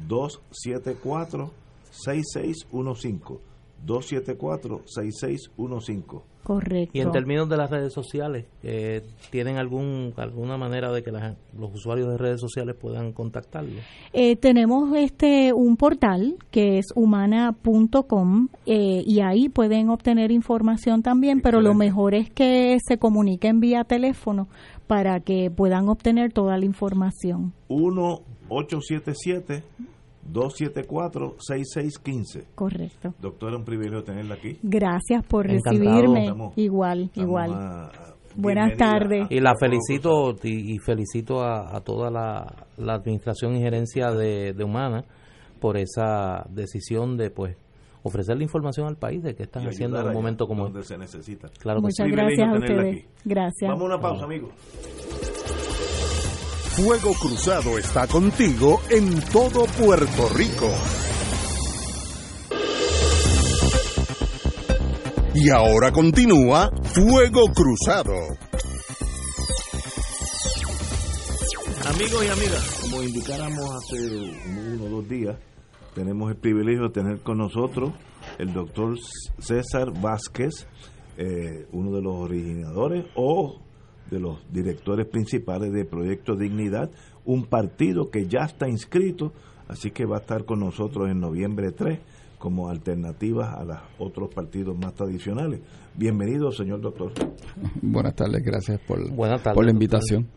1877-274-6615. 274-6615. Correcto. Y en términos de las redes sociales, eh, ¿tienen algún alguna manera de que los usuarios de redes sociales puedan contactarlo? Eh, tenemos este un portal que es humana.com eh, y ahí pueden obtener información también, pero lo mejor es que se comuniquen vía teléfono para que puedan obtener toda la información. 1 877 274-6615. Correcto. Doctora, un privilegio tenerla aquí. Gracias por recibirme. igual, igual. Buenas tardes. Y la felicito y, felicito a, toda la, administración y gerencia de, Humana por esa decisión de pues ofrecer la información al país de qué están haciendo en un momento como donde se necesita. Claro Muchas gracias a ustedes. Gracias. Vamos a una pausa, amigos. Fuego Cruzado está contigo en todo Puerto Rico. Y ahora continúa Fuego Cruzado. Amigos y amigas, como indicáramos hace uno o dos días, tenemos el privilegio de tener con nosotros el doctor César Vázquez, eh, uno de los originadores o de los directores principales de Proyecto Dignidad, un partido que ya está inscrito, así que va a estar con nosotros en noviembre 3 como alternativa a los otros partidos más tradicionales. Bienvenido, señor doctor. Buenas tardes, gracias por, por la invitación.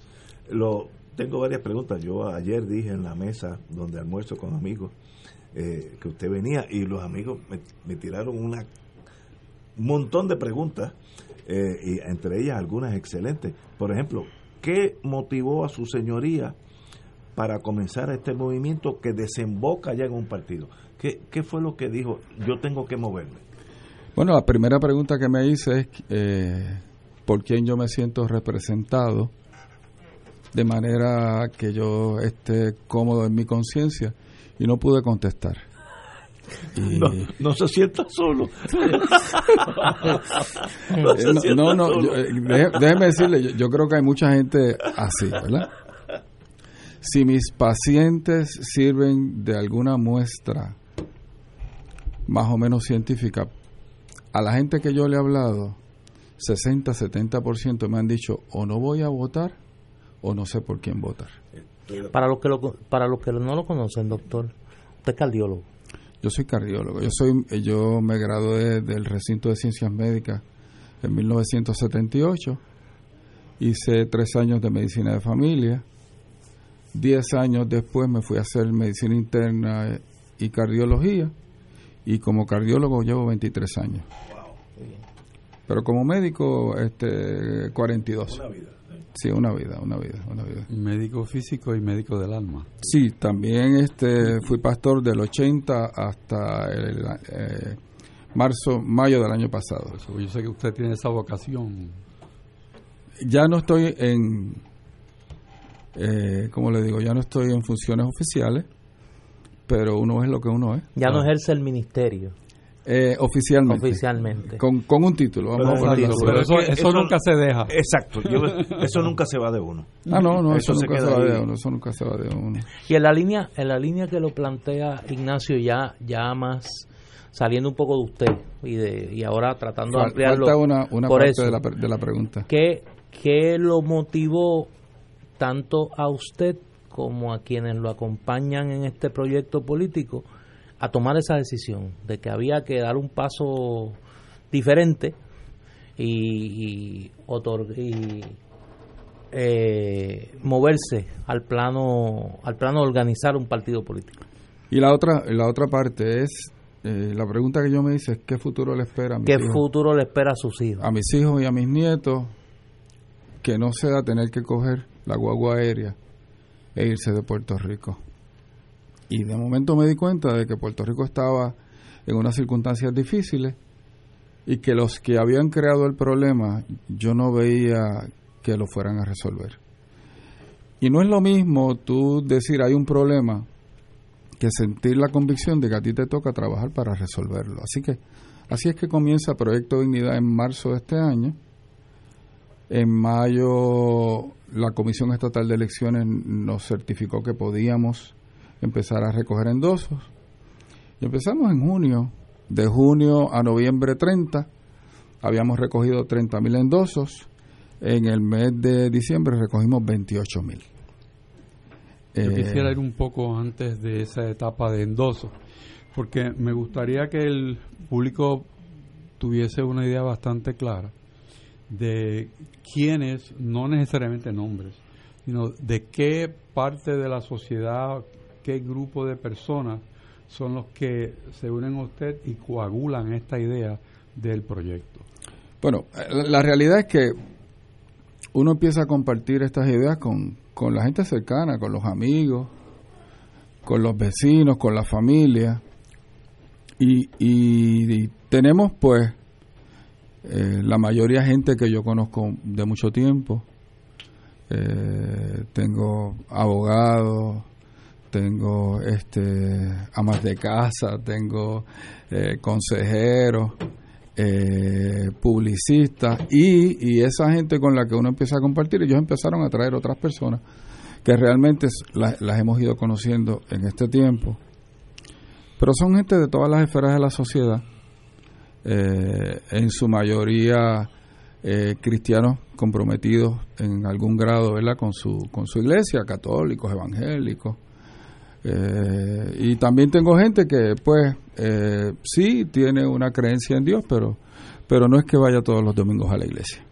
Lo, tengo varias preguntas. Yo ayer dije en la mesa donde almuerzo con amigos eh, que usted venía y los amigos me, me tiraron una, un montón de preguntas eh, y entre ellas algunas excelentes. Por ejemplo, ¿qué motivó a su señoría para comenzar este movimiento que desemboca ya en un partido? ¿Qué, qué fue lo que dijo? Yo tengo que moverme. Bueno, la primera pregunta que me hice es eh, por quién yo me siento representado de manera que yo esté cómodo en mi conciencia y no pude contestar. No, se sienta solo. no, no, eh, déjeme decirle, yo, creo que hay mucha gente así, ¿verdad? Si mis pacientes sirven de alguna muestra más o menos científica, a la gente que yo le he hablado, 60, 70% me han dicho o no voy a votar o no sé por quién votar. Para los que, para los que no lo conocen, doctor, usted es cardiólogo. Yo soy cardiólogo. Yo soy, yo me gradué del recinto de ciencias médicas en 1978. Hice tres años de medicina de familia. Diez años después me fui a hacer medicina interna y cardiología. Y como cardiólogo llevo 23 años. Pero como médico, este, 42. Una vida. Sí, una vida, una vida, una vida. Médico físico y médico del alma. Sí, también este, fui pastor del 80 hasta el eh, marzo, mayo del año pasado. yo sé que usted tiene esa vocación. Ya no estoy en, eh, ¿cómo le digo? Ya no estoy en funciones oficiales, pero uno es lo que uno es. Ya no ejerce el ministerio. Eh, oficialmente. Oficialmente. Con, con un título, vamos a Pero eso, nunca se deja. Exacto, eso nunca se va de uno. Ah, no, no, eso, nunca se, va de uno, eso nunca se va de uno. Y en la línea, en la línea que lo plantea Ignacio ya, ya más saliendo un poco de usted y de y ahora tratando de ampliarlo. Falta una, una parte de, la, de la pregunta. ¿Qué, ¿Qué lo motivó tanto a usted como a quienes lo acompañan en este proyecto político a tomar esa decisión de que había que dar un paso diferente y, y, eh, moverse al plano al plano de organizar un partido político. Y la otra la otra parte es eh, la pregunta que yo me hice es qué futuro le espera a mis ¿Qué futuro le espera a sus hijos? A mis hijos y a mis nietos que no sea tener que coger la guagua aérea e irse de Puerto Rico. Y de momento me di cuenta de que Puerto Rico estaba en unas circunstancias difíciles y que los que habían creado el problema yo no veía que lo fueran a resolver. Y no es lo mismo tú decir hay un problema que sentir la convicción de que a ti te toca trabajar para resolverlo. Así que así es que comienza Proyecto Dignidad en marzo de este año. En mayo la Comisión Estatal de Elecciones nos certificó que podíamos empezar a recoger endosos. Y empezamos en junio. De junio a noviembre 30 habíamos recogido 30 mil endosos. En el mes de diciembre recogimos 28 mil. Yo eh, quisiera ir un poco antes de esa etapa de endosos, porque me gustaría que el público tuviese una idea bastante clara de quiénes, no necesariamente nombres, sino de qué parte de la sociedad qué grupo de personas son los que se unen a usted y coagulan esta idea del proyecto. Bueno, la, realidad es que uno empieza a compartir estas ideas con, con la gente cercana, con los amigos, con los vecinos, con la familia. Y, y, tenemos pues eh, la mayoría gente que yo conozco de mucho tiempo. Eh, tengo abogados, tengo este amas de casa, tengo eh, consejeros, eh, publicistas y, esa gente con la que uno empieza a compartir, ellos empezaron a traer otras personas que realmente las hemos ido conociendo en este tiempo, pero son gente de todas las esferas de la sociedad, eh, en su mayoría cristianos comprometidos en algún grado ¿verdad? Con, su, con su iglesia, católicos, evangélicos, eh, y también tengo gente que, pues, eh, sí tiene una creencia en Dios, pero, pero no es que vaya todos los domingos a la iglesia.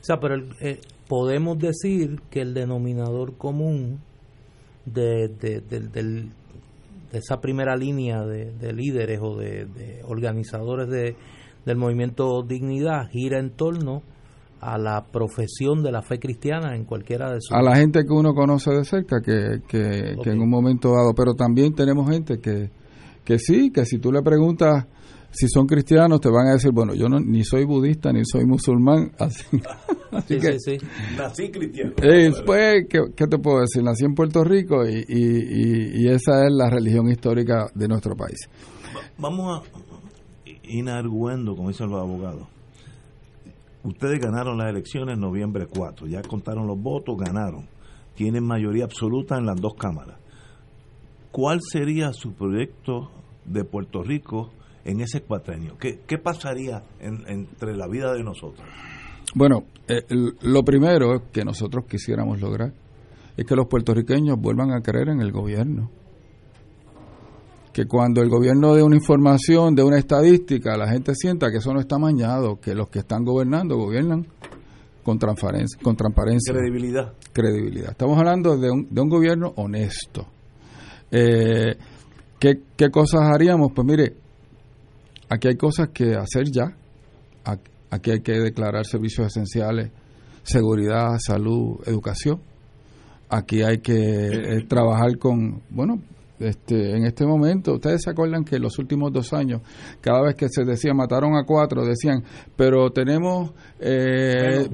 O sea, pero eh, podemos decir que el denominador común de, de, esa primera línea de, líderes o de, organizadores de, del movimiento Dignidad gira en torno la profesión de la fe cristiana en cualquiera de sus... A la gente que uno conoce de cerca, que, que, en un momento dado, pero también tenemos gente que, que sí, que si tú le preguntas si son cristianos, te van a decir, bueno, yo no, ni soy budista, ni soy musulmán, así, así que... Sí, sí. Nací cristiano. pues, ¿qué, te puedo decir? Nací en Puerto Rico y, y, y, esa es la religión histórica de nuestro país. Vamos a ir arguendo, como dicen los abogados Ustedes ganaron las elecciones en noviembre 4, ya contaron los votos, ganaron. Tienen mayoría absoluta en las dos cámaras. ¿Cuál sería su proyecto de Puerto Rico en ese cuatrenio? ¿Qué, qué pasaría entre la vida de nosotros? Bueno, eh, lo primero que nosotros quisiéramos lograr es que los puertorriqueños vuelvan a creer en el gobierno. Que cuando el gobierno dé una información, de una estadística, la gente sienta que eso no está mañado, que los que están gobernando gobiernan con transparencia. Con transparencia credibilidad. Credibilidad. Estamos hablando de un, de un gobierno honesto. Eh, ¿qué, ¿Qué cosas haríamos? Pues mire, aquí hay cosas que hacer ya. Aquí hay que declarar servicios esenciales, seguridad, salud, educación. Aquí hay que eh, trabajar con, bueno, este, en este momento, ustedes se acuerdan que en los últimos dos años, cada vez que se decía mataron a cuatro, decían, pero tenemos eh,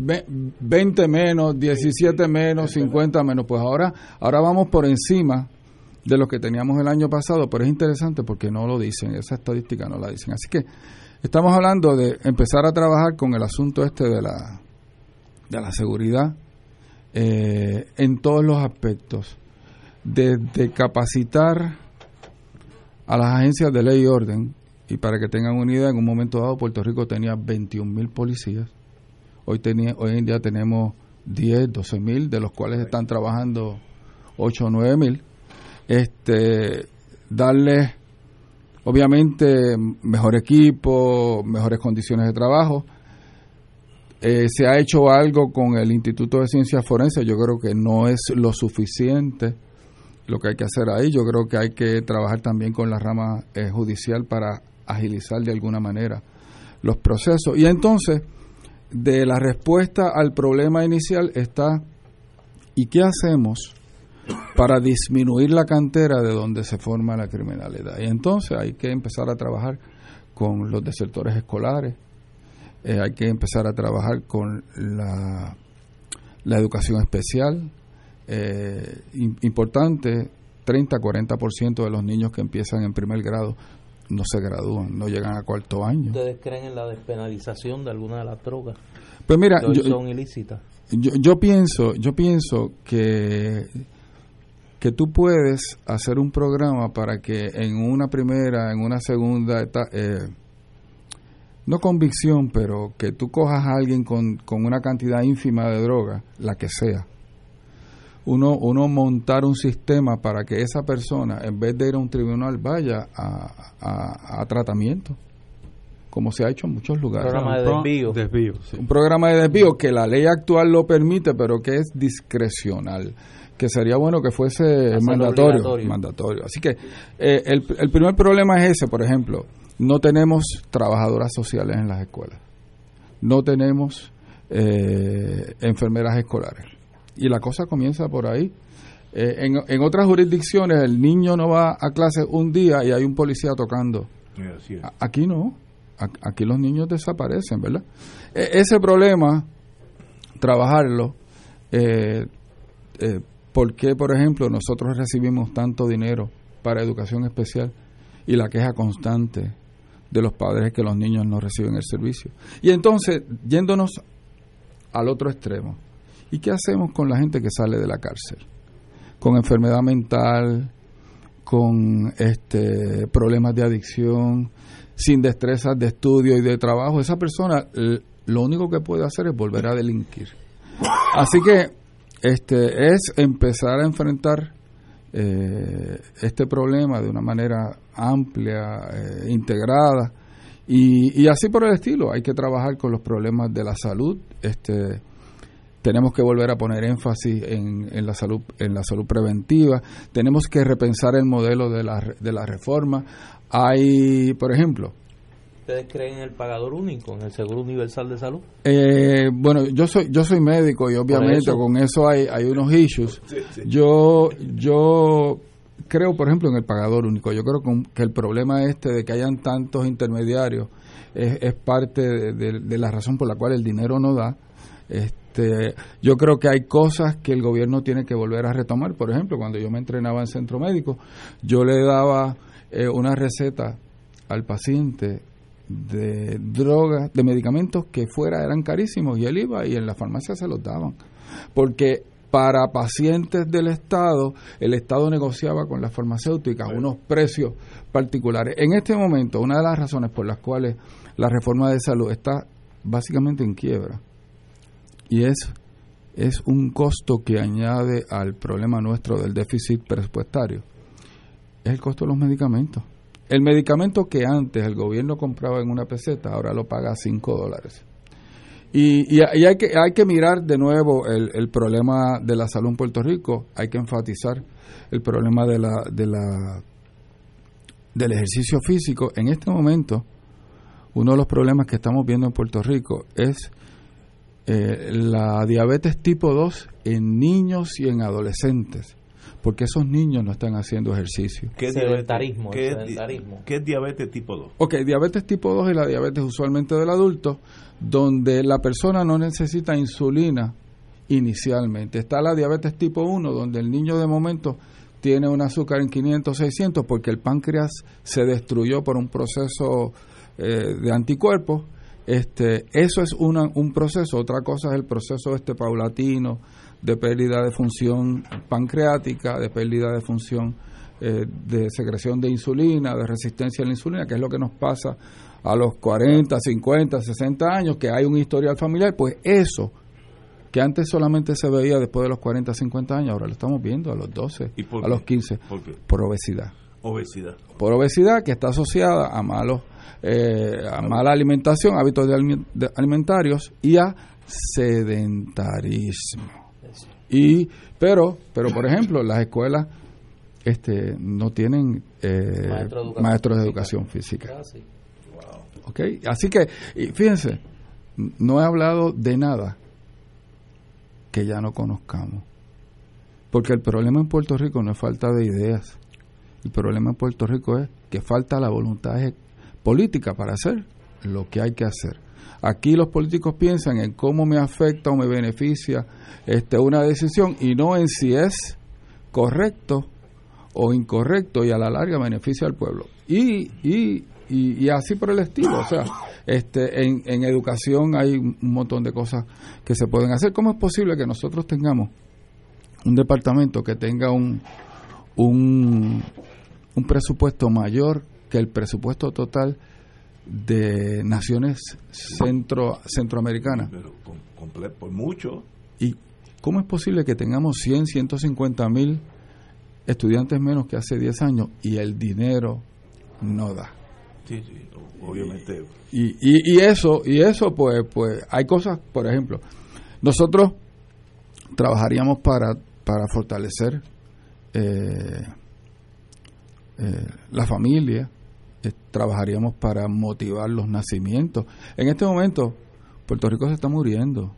20 menos, 17 menos, 50 menos. Pues ahora, ahora vamos por encima de lo que teníamos el año pasado, pero es interesante porque no lo dicen, esa estadística no la dicen. Así que estamos hablando de empezar a trabajar con el asunto este de la, de la seguridad eh, en todos los aspectos desde capacitar a las agencias de ley y orden, y para que tengan una idea, en un momento dado Puerto Rico tenía 21 mil policías, hoy, tenía, hoy en día tenemos 10, 12 mil, de los cuales están trabajando 8 o 9 mil, este, darles obviamente mejor equipo, mejores condiciones de trabajo, eh, se ha hecho algo con el Instituto de Ciencias Forenses, yo creo que no es lo suficiente lo que hay que hacer ahí. Yo creo que hay que trabajar también con la rama eh, judicial para agilizar de alguna manera los procesos. Y entonces, de la respuesta al problema inicial está, ¿y qué hacemos para disminuir la cantera de donde se forma la criminalidad? Y entonces hay que empezar a trabajar con los desertores escolares, eh, hay que empezar a trabajar con la, la educación especial, eh, importante, 30-40% de los niños que empiezan en primer grado no se gradúan, no llegan a cuarto año. ¿Ustedes creen en la despenalización de alguna de las drogas? Pues mira, yo, son ilícitas. Yo, yo, pienso, yo pienso que que tú puedes hacer un programa para que en una primera, en una segunda etapa, eh, no convicción, pero que tú cojas a alguien con, con una cantidad ínfima de droga, la que sea, uno, uno montar un sistema para que esa persona, en vez de ir a un tribunal, vaya a, tratamiento, como se ha hecho en muchos lugares. Un programa de desvío. Un programa de desvío que la ley actual lo permite, pero que es discrecional que sería bueno que fuese mandatorio, mandatorio. Así que eh, el, el primer problema es ese, por ejemplo, no tenemos trabajadoras sociales en las escuelas, no tenemos eh, enfermeras escolares y la cosa comienza por ahí. Eh, en, en, otras jurisdicciones el niño no va a clase un día y hay un policía tocando. Aquí no, aquí los niños desaparecen, ¿verdad? E, ese problema, trabajarlo, eh, eh, ¿por qué, por ejemplo, nosotros recibimos tanto dinero para educación especial y la queja constante de los padres es que los niños no reciben el servicio? Y entonces, yéndonos al otro extremo, ¿Y qué hacemos con la gente que sale de la cárcel? Con enfermedad mental, con este problemas de adicción, sin destrezas de estudio y de trabajo. Esa persona lo único que puede hacer es volver a delinquir. Así que este es empezar a enfrentar eh, este problema de una manera amplia, eh, integrada y, y, así por el estilo. Hay que trabajar con los problemas de la salud, este tenemos que volver a poner énfasis en, en, la salud en la salud preventiva. Tenemos que repensar el modelo de la, de la reforma. Hay por ejemplo ustedes creen en el pagador único en el seguro universal de salud eh, bueno yo soy yo soy médico y obviamente con eso hay hay unos issues. Yo yo creo por ejemplo en el pagador único. Yo creo que el problema este de que hayan tantos intermediarios es, es parte de, de, de la razón por la cual el dinero no da este, yo creo que hay cosas que el gobierno tiene que volver a retomar. Por ejemplo, cuando yo me entrenaba en centro médico, yo le daba eh, una receta al paciente de drogas, de medicamentos que fuera eran carísimos y él iba y en la farmacia se los daban. Porque para pacientes del Estado, el Estado negociaba con las farmacéuticas unos precios particulares. En este momento, una de las razones por las cuales la reforma de salud está básicamente en quiebra y es, es un costo que añade al problema nuestro del déficit presupuestario. es el costo de los medicamentos. El medicamento que antes el gobierno compraba en una peseta, ahora lo paga a 5 dólares. Y, y, hay, que, hay que mirar de nuevo el, el, problema de la salud en Puerto Rico, hay que enfatizar el problema de la, de la, del ejercicio físico. En este momento, uno de los problemas que estamos viendo en Puerto Rico es eh, la diabetes tipo 2 en niños y en adolescentes porque esos niños no están haciendo ejercicio. ¿Qué sedentarismo, ¿Qué, sedentarismo. ¿Qué es diabetes tipo 2? Ok, diabetes tipo 2 es la diabetes usualmente del adulto, donde la persona no necesita insulina inicialmente. Está la diabetes tipo 1, donde el niño de momento tiene un azúcar en 500, 600, porque el páncreas se destruyó por un proceso eh, de anticuerpos. Este, eso es una, un proceso, otra cosa es el proceso este paulatino, de pérdida de función pancreática, de pérdida de función eh, de secreción de insulina, de resistencia a la insulina, que es lo que nos pasa a los 40, 50, 60 años, que hay un historial familiar, pues eso que antes solamente se veía después de los 40, 50 años, ahora lo estamos viendo a los 12, a los 15, ¿Por, obesidad. Obesidad. Por obesidad que está asociada a malos eh, a mala alimentación, hábitos alimentarios y a sedentarismo. Y, pero, pero por ejemplo, las escuelas este, no tienen eh, maestros de educación física. Okay. Así que, fíjense, no he hablado de nada que ya no conozcamos. Porque el problema en Puerto Rico no es falta de ideas. El problema en Puerto Rico es que falta la voluntad política para hacer lo que hay que hacer. Aquí los políticos piensan en cómo me afecta o me beneficia este, una decisión y no en si es correcto o incorrecto y a la larga beneficia al pueblo. Y, y, y, así por el estilo. O sea, este, en, en educación hay un montón de cosas que se pueden hacer. ¿Cómo es posible que nosotros tengamos un departamento que tenga un, un, un presupuesto mayor que el presupuesto total de naciones centro centroamericanas. Pero por mucho. ¿Y cómo es posible que tengamos 100, 150 mil estudiantes menos que hace 10 años y el dinero no da? Sí, sí, obviamente. Y, y, eso, y eso pues, pues hay cosas, por ejemplo, nosotros trabajaríamos para, para fortalecer eh, eh, la familia, eh, trabajaríamos para motivar los nacimientos. En este momento, Puerto Rico se está muriendo.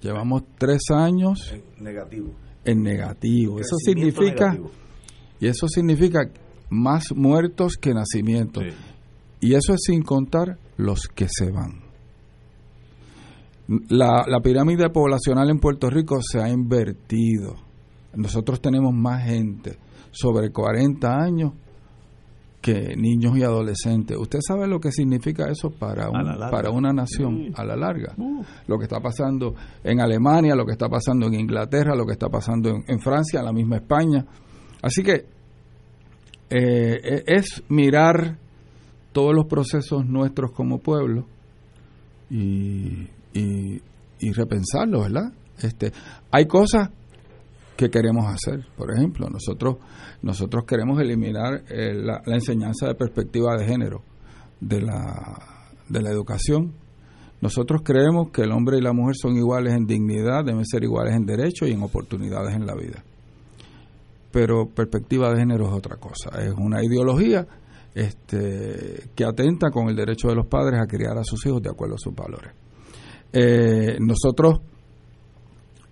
Llevamos tres años en negativo. En negativo. Eso significa y eso significa más muertos que nacimientos. Y eso es sin contar los que se van. La, la pirámide poblacional en Puerto Rico se ha invertido. Nosotros tenemos más gente sobre 40 años que niños y adolescentes. ¿Usted sabe lo que significa eso para, para una nación a la larga? Lo que está pasando en Alemania, lo que está pasando en Inglaterra, lo que está pasando en, Francia, en la misma España. Así que eh, e, es mirar todos los procesos nuestros como pueblo y, y, y repensarlos, ¿verdad? Este, hay cosas que queremos hacer. Por ejemplo, nosotros, nosotros queremos eliminar eh, la, enseñanza de perspectiva de género de la, de la educación. Nosotros creemos que el hombre y la mujer son iguales en dignidad, deben ser iguales en derechos y en oportunidades en la vida. Pero perspectiva de género es otra cosa, es una ideología este, que atenta con el derecho de los padres a criar a sus hijos de acuerdo a sus valores. Eh, nosotros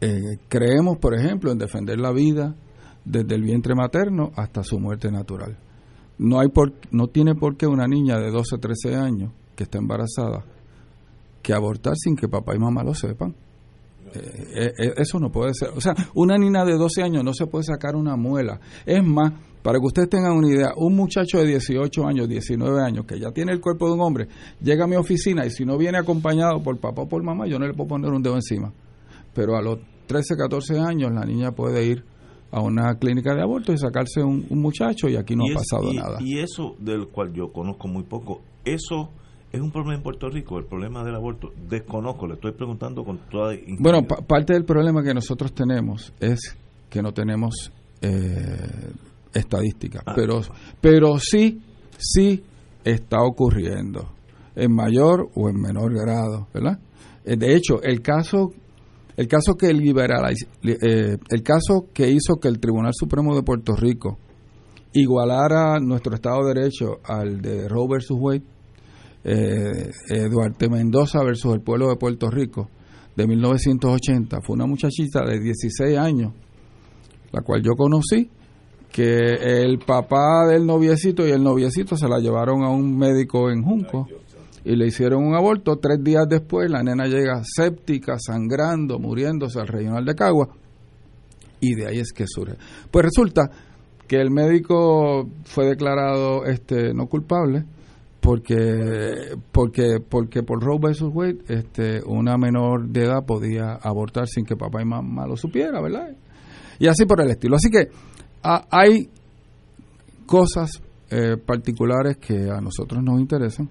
eh, creemos, por ejemplo, en defender la vida desde el vientre materno hasta su muerte natural. No, hay por, no tiene por qué una niña de 12, 13 años que está embarazada que abortar sin que papá y mamá lo sepan. Eh, eh, eso no puede ser. O sea, una niña de 12 años no se puede sacar una muela. Es más, para que ustedes tengan una idea, un muchacho de 18 años, 19 años, que ya tiene el cuerpo de un hombre, llega a mi oficina y si no viene acompañado por papá o por mamá, yo no le puedo poner un dedo encima pero a los 13, 14 años la niña puede ir a una clínica de aborto y sacarse un, muchacho y aquí no ha pasado nada. Y eso del cual yo conozco muy poco, eso es un problema en Puerto Rico, el problema del aborto. Desconozco, le estoy preguntando con toda... Bueno, parte del problema que nosotros tenemos es que no tenemos eh, estadísticas, Ah. pero, pero sí, sí está ocurriendo, en mayor o en menor grado, ¿verdad? Eh, De hecho, el caso, el caso que liberaliz- eh, el caso que hizo que el Tribunal Supremo de Puerto Rico igualara nuestro Estado de Derecho al de Roe versus Wade, eh, Duarte Mendoza versus el pueblo de Puerto Rico de 1980, fue una muchachita de 16 años, la cual yo conocí, que el papá del noviecito y el noviecito se la llevaron a un médico en Junco y le hicieron un aborto. Tres días después la nena llega séptica, sangrando, muriéndose al regional de Cagua y de ahí es que surge. Pues resulta que el médico fue declarado este no culpable porque porque porque por Roe versus Wade este una menor de edad podía abortar sin que papá y mamá lo supiera, ¿verdad? Y así por el estilo. Así que ah, hay cosas eh, particulares que a nosotros nos interesan,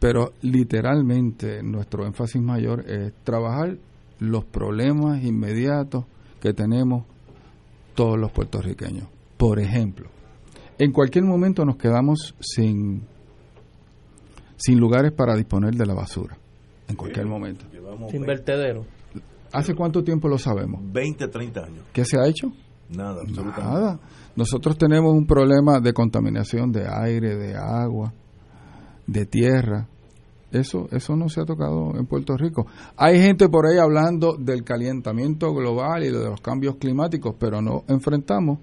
pero literalmente nuestro énfasis mayor es trabajar los problemas inmediatos que tenemos todos los puertorriqueños. Por ejemplo, en cualquier momento nos quedamos sin, sin lugares para disponer de la basura. En cualquier momento. Sin 20, vertedero. ¿Hace cuánto tiempo lo sabemos? 20, 30 años. ¿Qué se ha hecho? Nada, absolutamente. Nada. Nosotros tenemos un problema de contaminación de aire, de agua, de tierra. Eso, eso no se ha tocado en Puerto Rico. Hay gente por ahí hablando del calentamiento global y de los cambios climáticos, pero no enfrentamos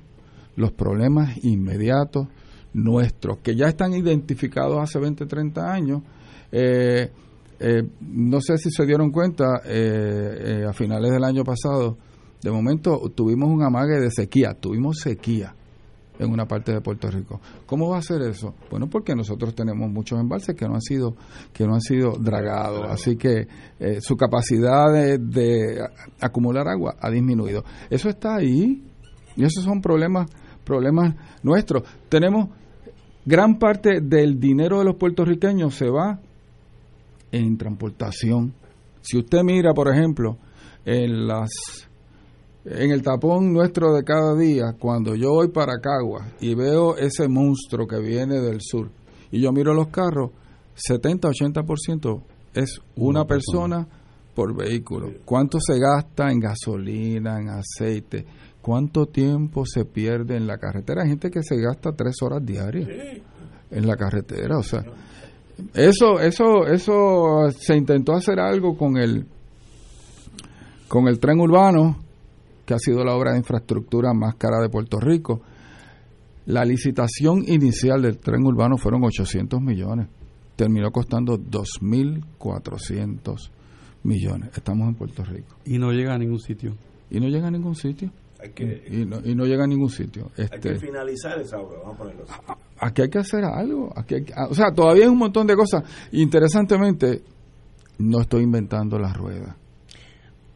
los problemas inmediatos nuestros, que ya están identificados hace 20, 30 años. Eh, eh, no sé si se dieron cuenta, eh, eh, a finales del año pasado, de momento tuvimos un amague de sequía, tuvimos sequía en una parte de Puerto Rico. ¿Cómo va a ser eso? Bueno, porque nosotros tenemos muchos embalses que no han sido que no han sido dragados, así que eh, su capacidad de, de acumular agua ha disminuido. Eso está ahí y esos son problemas problemas nuestros. Tenemos gran parte del dinero de los puertorriqueños se va en transportación. Si usted mira, por ejemplo, en las en el tapón nuestro de cada día, cuando yo voy para Cagua y veo ese monstruo que viene del sur y yo miro los carros, 70-80% es una persona por vehículo. ¿Cuánto se gasta en gasolina, en aceite? ¿Cuánto tiempo se pierde en la carretera? Hay gente que se gasta tres horas diarias en la carretera, o sea, eso, eso, eso se intentó hacer algo con el con el tren urbano, que ha sido la obra de infraestructura más cara de Puerto Rico. La licitación inicial del tren urbano fueron 800 millones. Terminó costando 2.400 millones. Estamos en Puerto Rico. Y no llega a ningún sitio. Y no llega a ningún sitio. Hay que, Y no, y no llega a ningún sitio. hay que Este, finalizar esa obra, vamos a ponerlo así. aquí hay que hacer algo. Aquí hay que- o sea, todavía hay un montón de cosas. Interesantemente, no estoy inventando la rueda.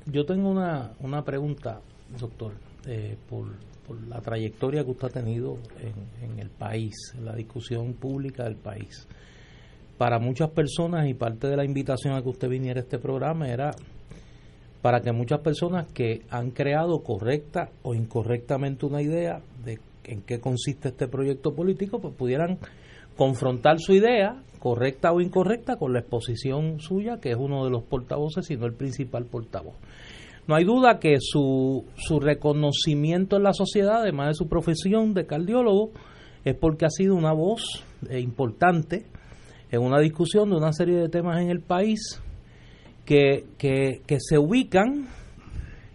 Yo tengo una, una pregunta, doctor, eh, por, la trayectoria que usted ha tenido en, el país, en la discusión pública del país. Para muchas personas, y parte de la invitación a que usted viniera a este programa era para que muchas personas que han creado correcta o incorrectamente una idea de en qué consiste este proyecto político, pues pudieran confrontar su idea, correcta o incorrecta, con la exposición suya, que es uno de los portavoces, sino el principal portavoz. No hay duda que su, su reconocimiento en la sociedad, además de su profesión de cardiólogo, es porque ha sido una voz eh, importante en una discusión de una serie de temas en el país que, que, que se ubican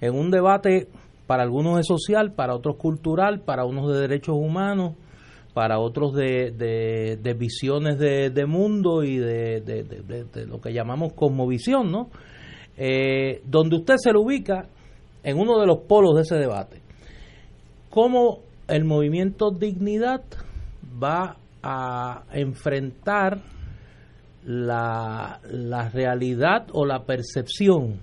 en un debate para algunos es social, para otros cultural, para unos de derechos humanos, para otros de, de, visiones de, de mundo y de lo que llamamos cosmovisión, ¿no? Eh, donde usted se lo ubica en uno de los polos de ese debate. ¿Cómo el movimiento Dignidad va a enfrentar la, la realidad o la percepción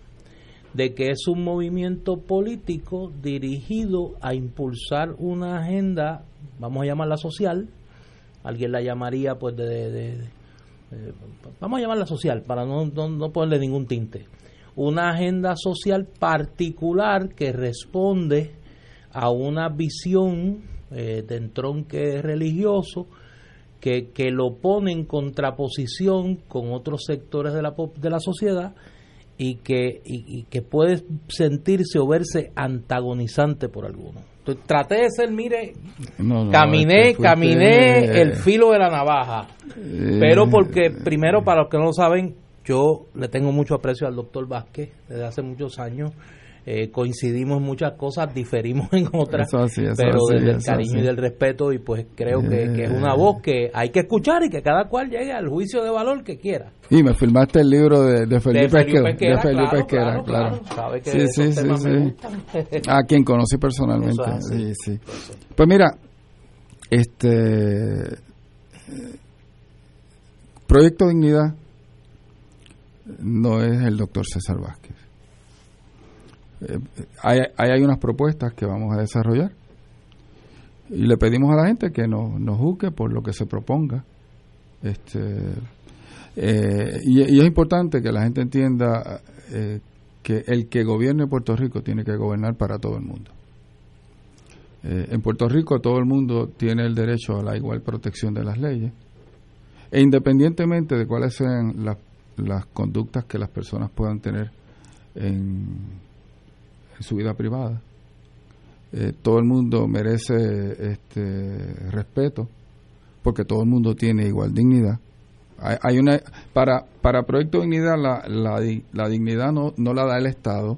de que es un movimiento político dirigido a impulsar una agenda, vamos a llamarla social, alguien la llamaría pues de, de- de- vamos a llamarla social para no, no, no ponerle ningún tinte, una agenda social particular que responde a una visión eh, de entronque religioso que, que lo pone en contraposición con otros sectores de la, de la sociedad y que, y, que puede sentirse o verse antagonizante por algunos. traté de ser, mire, caminé, caminé el filo de la navaja, eh. pero porque primero para los que no lo saben, yo le tengo mucho aprecio al doctor Vázquez desde hace muchos años. Eh, coincidimos en muchas cosas, diferimos en otras, pero desde el cariño y del respeto y pues creo que, es una voz que hay que escuchar y que cada cual llegue al juicio de valor que quiera. Y me filmaste el libro de, de Felipe, de Felipe claro, claro, sí, sí, sí, A quien conocí personalmente. Sí, sí. Pues mira, este Proyecto Dignidad no es el doctor César Vázquez eh, hay, hay unas propuestas que vamos a desarrollar y le pedimos a la gente que nos, nos juzgue por lo que se proponga. Este, eh, y, es importante que la gente entienda eh, que el que gobierne Puerto Rico tiene que gobernar para todo el mundo. en Puerto Rico todo el mundo tiene el derecho a la igual protección de las leyes e independientemente de cuáles sean las, las conductas que las personas puedan tener en, su vida privada. Eh, todo el mundo merece este respeto porque todo el mundo tiene igual dignidad. Hay, una para para Proyecto Dignidad la, la, dignidad no, no la da el Estado,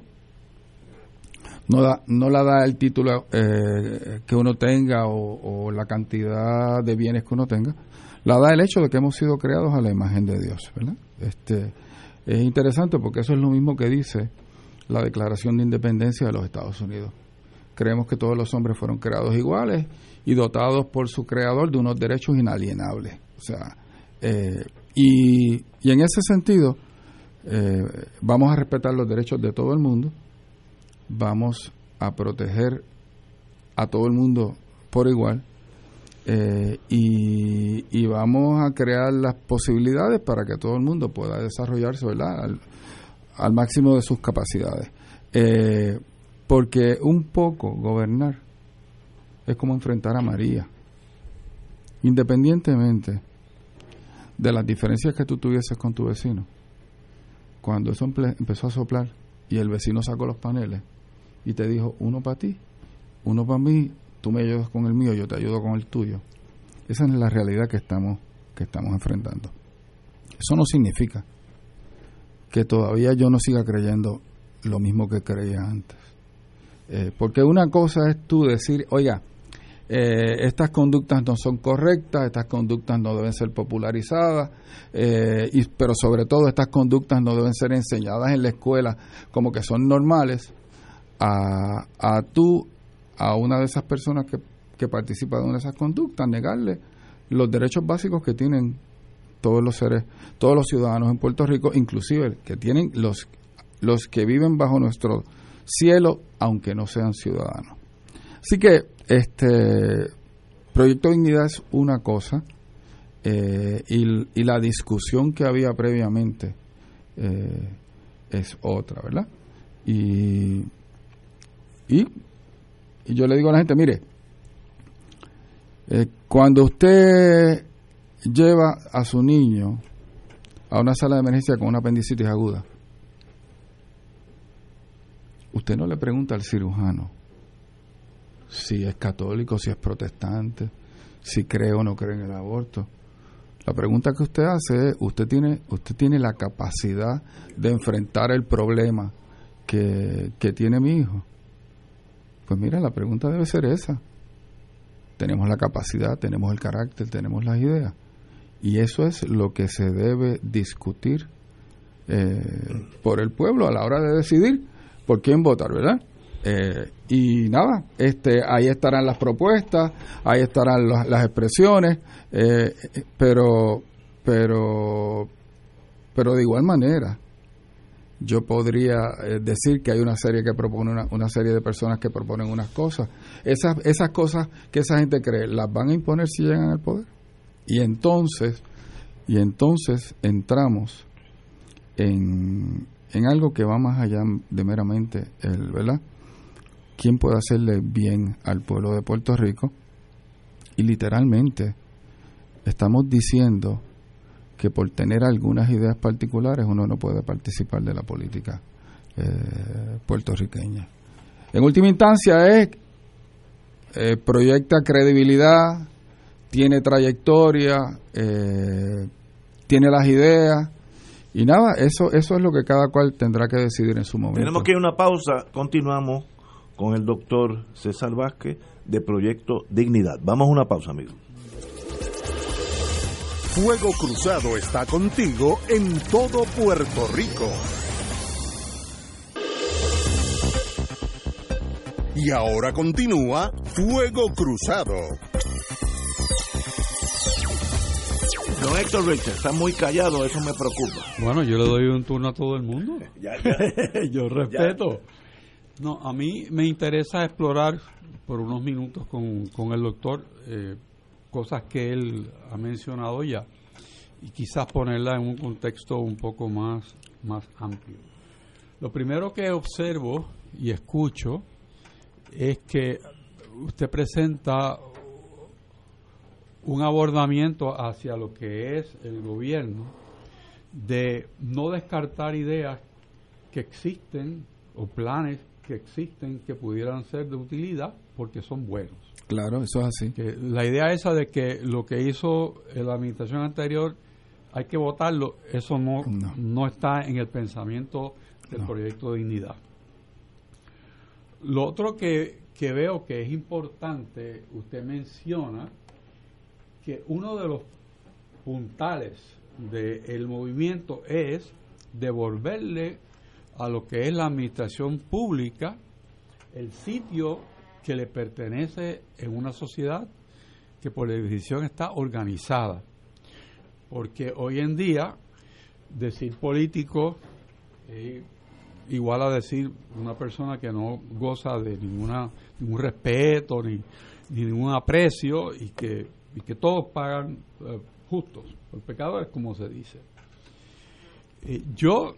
no da no la da el título eh, que uno tenga o, la cantidad de bienes que uno tenga, la da el hecho de que hemos sido creados a la imagen de Dios, ¿verdad? Este es interesante porque eso es lo mismo que dice la Declaración de Independencia de los Estados Unidos. Creemos que todos los hombres fueron creados iguales y dotados por su creador de unos derechos inalienables. O sea, eh, y, en ese sentido, eh, vamos a respetar los derechos de todo el mundo, vamos a proteger a todo el mundo por igual eh, y, vamos a crear las posibilidades para que todo el mundo pueda desarrollarse ¿verdad? al máximo de sus capacidades. Eh, porque un poco gobernar es como enfrentar a María. Independientemente de las diferencias que tú tuvieses con tu vecino, cuando eso empezó a soplar y el vecino sacó los paneles y te dijo, uno para ti, uno para mí, tú me ayudas con el mío, yo te ayudo con el tuyo. Esa es la realidad que estamos, que estamos enfrentando. Eso no significa que todavía yo no siga creyendo lo mismo que creía antes. Eh, porque una cosa es tú decir, oiga, eh, estas conductas no son correctas, estas conductas no deben ser popularizadas, eh, pero sobre todo estas conductas no deben ser enseñadas en la escuela como que son normales, a, a tú, a una de esas personas que, que participa de una de esas conductas, negarle los derechos básicos que tienen todos los seres, todos los ciudadanos en Puerto Rico, inclusive que tienen los, los que viven bajo nuestro cielo, aunque no sean ciudadanos. Así que este Proyecto Dignidad es una cosa eh, y, la discusión que había previamente eh, es otra, ¿verdad? Y, y, yo le digo a la gente, mire, eh, cuando usted lleva a su niño a una sala de emergencia con una apendicitis aguda, usted no le pregunta al cirujano si es católico, si es protestante, si cree o no cree en el aborto. La pregunta que usted hace es, ¿usted tiene, usted tiene la capacidad de enfrentar el problema que, que tiene mi hijo? Pues mira, la pregunta debe ser esa. Tenemos la capacidad, tenemos el carácter, tenemos las ideas. Y eso es lo que se debe discutir eh, por el pueblo a la hora de decidir por quién votar, ¿verdad? Eh, y nada, este, ahí estarán las propuestas, ahí estarán las, expresiones, eh, pero, pero, pero de igual manera, yo podría decir que hay una serie que propone una, una, serie de personas que proponen unas cosas. Esas, esas cosas que esa gente cree, ¿las van a imponer si llegan al poder? Y entonces, y entonces entramos en, en algo que va más allá de meramente el, ¿verdad? ¿Quién puede hacerle bien al pueblo de Puerto Rico? Y literalmente estamos diciendo que por tener algunas ideas particulares uno no puede participar de la política eh, puertorriqueña. En última instancia es eh, proyecta credibilidad, tiene trayectoria, eh, tiene las ideas y nada, eso eso es lo que cada cual tendrá que decidir en su momento. Tenemos que ir a una pausa, continuamos con el doctor César Vázquez de Proyecto Dignidad. Vamos a una pausa, amigos. Fuego Cruzado está contigo en todo Puerto Rico. Y ahora continúa Fuego Cruzado. Don Héctor Richard, está muy callado, eso me preocupa. Bueno, yo le doy un turno a todo el mundo. yo respeto. No, a mí me interesa explorar por unos minutos con, con el doctor eh, cosas que él ha mencionado ya y quizás ponerla en un contexto un poco más, más amplio. Lo primero que observo y escucho es que usted presenta un abordamiento hacia lo que es el gobierno de no descartar ideas que existen o planes que existen que pudieran ser de utilidad porque son buenos. Claro, eso es así. Que la idea esa de que lo que hizo la administración anterior hay que votarlo, eso no, no. está en el pensamiento del proyecto de dignidad. Lo otro que, que veo que es importante, usted menciona que uno de los puntales del movimiento es devolverle a lo que es la administración pública el sitio que le pertenece en una sociedad que por definición está organizada. Porque hoy en día decir político es igual a decir una persona que no goza de ninguna ningún respeto ni, ningún aprecio y que, y que todos pagan eh, justos por pecadores como se dice. Eh, yo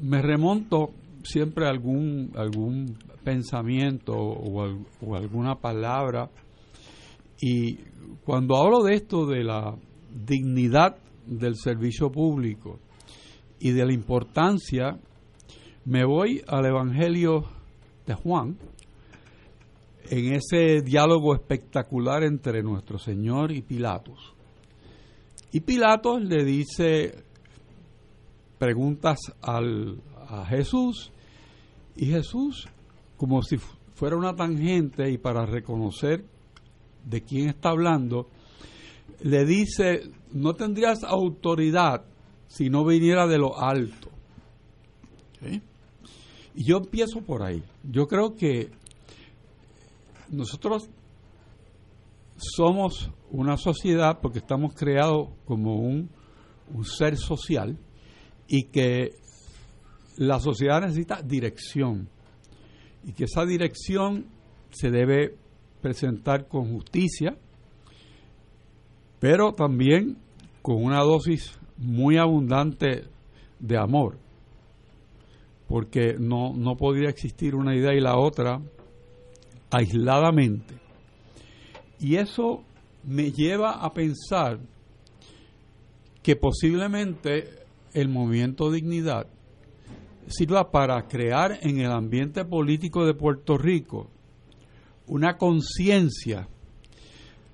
me remonto siempre algún, algún pensamiento o, alguna palabra y cuando hablo de esto de la dignidad del servicio público y de la importancia, me voy al Evangelio de Juan, en ese diálogo espectacular entre nuestro Señor y Pilatos. Y Pilatos le dice preguntas al, a Jesús y Jesús, como si fuera una tangente y para reconocer de quién está hablando, le dice, no tendrías autoridad si no viniera de lo alto. Y yo empiezo por ahí. Yo creo que nosotros somos una sociedad porque estamos creados como un, un ser social y que la sociedad necesita dirección y que esa dirección se debe presentar con justicia, pero también con una dosis muy abundante de amor, porque no, no podría existir una idea y la otra aisladamente. Y eso me lleva a pensar que posiblemente el movimiento Dignidad sirva para crear en el ambiente político de Puerto Rico una conciencia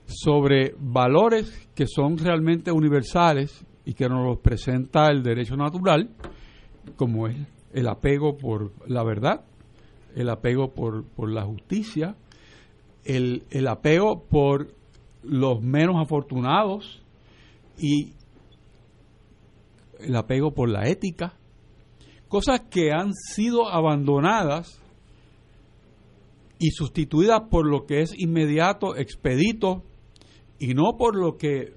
sobre valores que son realmente universales y que nos los presenta el derecho natural, como es el apego por la verdad, el apego por, por la justicia, el, el apego por los menos afortunados y el apego por la ética, cosas que han sido abandonadas y sustituidas por lo que es inmediato, expedito, y no por lo que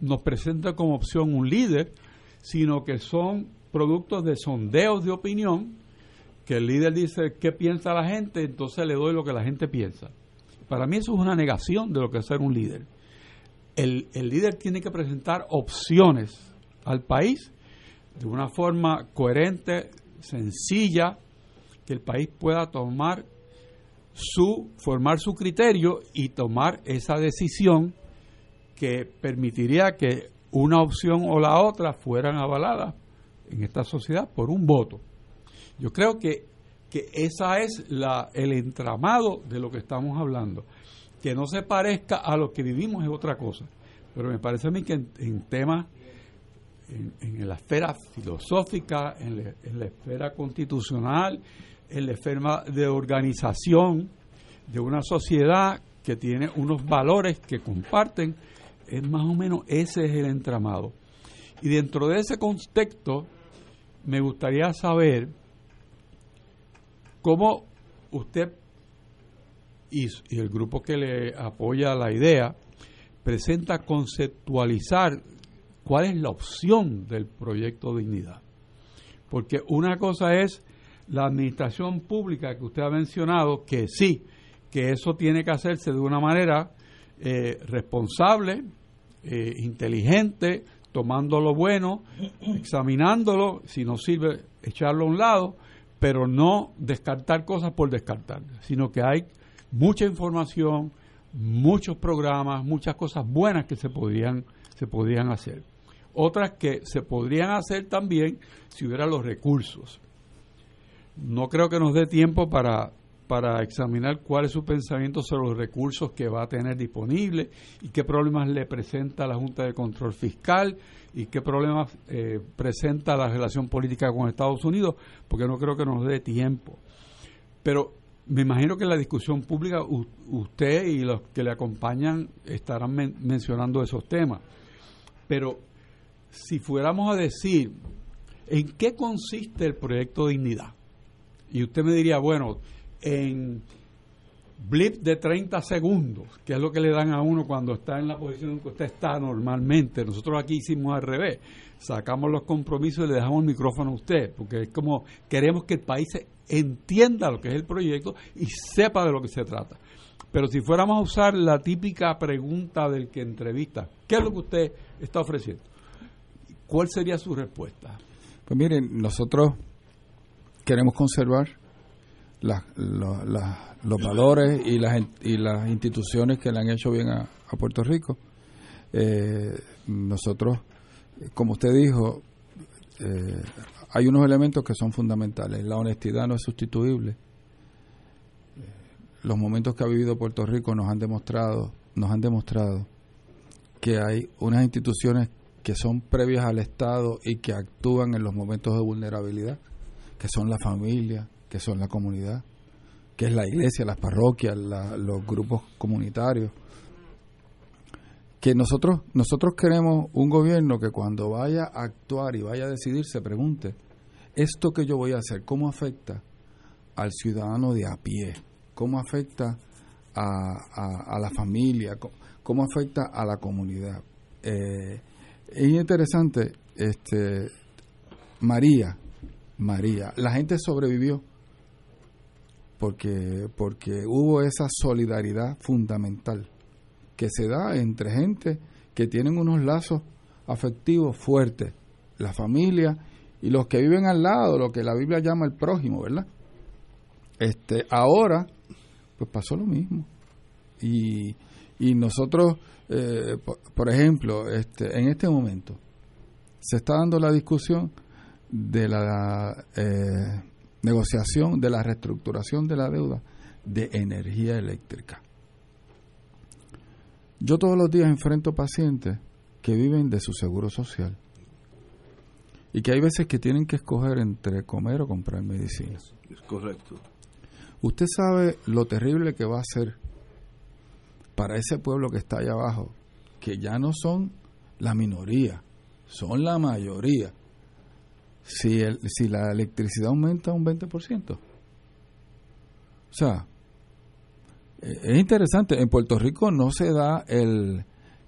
nos presenta como opción un líder, sino que son productos de sondeos de opinión, que el líder dice qué piensa la gente, entonces le doy lo que la gente piensa. Para mí eso es una negación de lo que es ser un líder. El, el líder tiene que presentar opciones al país de una forma coherente, sencilla, que el país pueda tomar su formar su criterio y tomar esa decisión que permitiría que una opción o la otra fueran avaladas en esta sociedad por un voto. Yo creo que, que esa es la, el entramado de lo que estamos hablando. Que no se parezca a lo que vivimos es otra cosa. Pero me parece a mí que en, temas, en, la esfera filosófica, en la, esfera constitucional, en la esfera de organización de una sociedad que tiene unos valores que comparten, es más o menos ese es el entramado. Y dentro de ese contexto, me gustaría saber cómo usted y, el grupo que le apoya la idea presenta conceptualizar cuál es la opción del proyecto Dignidad. Porque una cosa es la administración pública que usted ha mencionado, que sí, que eso tiene que hacerse de una manera eh, responsable, eh, inteligente, tomando lo bueno, examinándolo, si no sirve, echarlo a un lado, pero no descartar cosas por descartar, sino que hay mucha información, muchos programas, muchas cosas buenas que se podrían, se podrían hacer. Otras que se podrían hacer también si hubiera los recursos. No creo que nos dé tiempo para, para examinar cuál es su pensamiento sobre los recursos que va a tener disponible y qué problemas le presenta la Junta de Control Fiscal y qué problemas eh, presenta la relación política con Estados Unidos, porque no creo que nos dé tiempo. Pero me imagino que en la discusión pública usted y los que le acompañan estarán mencionando esos temas. Pero si fuéramos a decir en qué consiste el proyecto Dignidad, y usted me diría, bueno, en blip de 30 segundos, que es lo que le dan a uno cuando está en la posición en que usted está normalmente. Nosotros aquí hicimos al revés. Sacamos los compromisos y le dejamos el micrófono a usted, porque es como queremos que el país entienda lo que es el proyecto y sepa de lo que se trata. Pero si fuéramos a usar la típica pregunta del que entrevista, ¿qué es lo que usted está ofreciendo? ¿Cuál sería su respuesta? Pues miren, nosotros queremos conservar los valores y las, y las instituciones que le han hecho bien a, Puerto Rico. Eh, nosotros, como usted dijo, eh, hay unos elementos que son fundamentales. La honestidad no es sustituible. Los momentos que ha vivido Puerto Rico nos han demostrado, nos han demostrado que hay unas instituciones que son previas al Estado y que actúan en los momentos de vulnerabilidad, que son la familia, que son la comunidad, que es la iglesia, las parroquias, los grupos comunitarios. Que nosotros, nosotros queremos un gobierno que cuando vaya a actuar y vaya a decidir se pregunte, ¿esto que yo voy a hacer, cómo afecta al ciudadano de a pie? ¿Cómo afecta a, la familia? ¿Cómo, afecta a la comunidad? Eh, es interesante, este, María, María, la gente sobrevivió porque, porque hubo esa solidaridad fundamental que se da entre gente que tienen unos lazos afectivos fuertes, la familia y los que viven al lado, lo que la Biblia llama el prójimo, ¿verdad? Este, ahora, pues pasó lo mismo. Y, y nosotros, eh, por, ejemplo, este, en este momento, se está dando la discusión de la eh, negociación de la reestructuración de la deuda de energía eléctrica. Yo todos los días enfrento pacientes que viven de su seguro social y que hay veces que tienen que escoger entre comer o comprar medicina. Es correcto. Usted sabe lo terrible que va a ser para ese pueblo que está allá abajo, que ya no son la minoría, son la mayoría si, el, si la electricidad aumenta un 20%. O sea, e, es interesante, en Puerto Rico no se da el,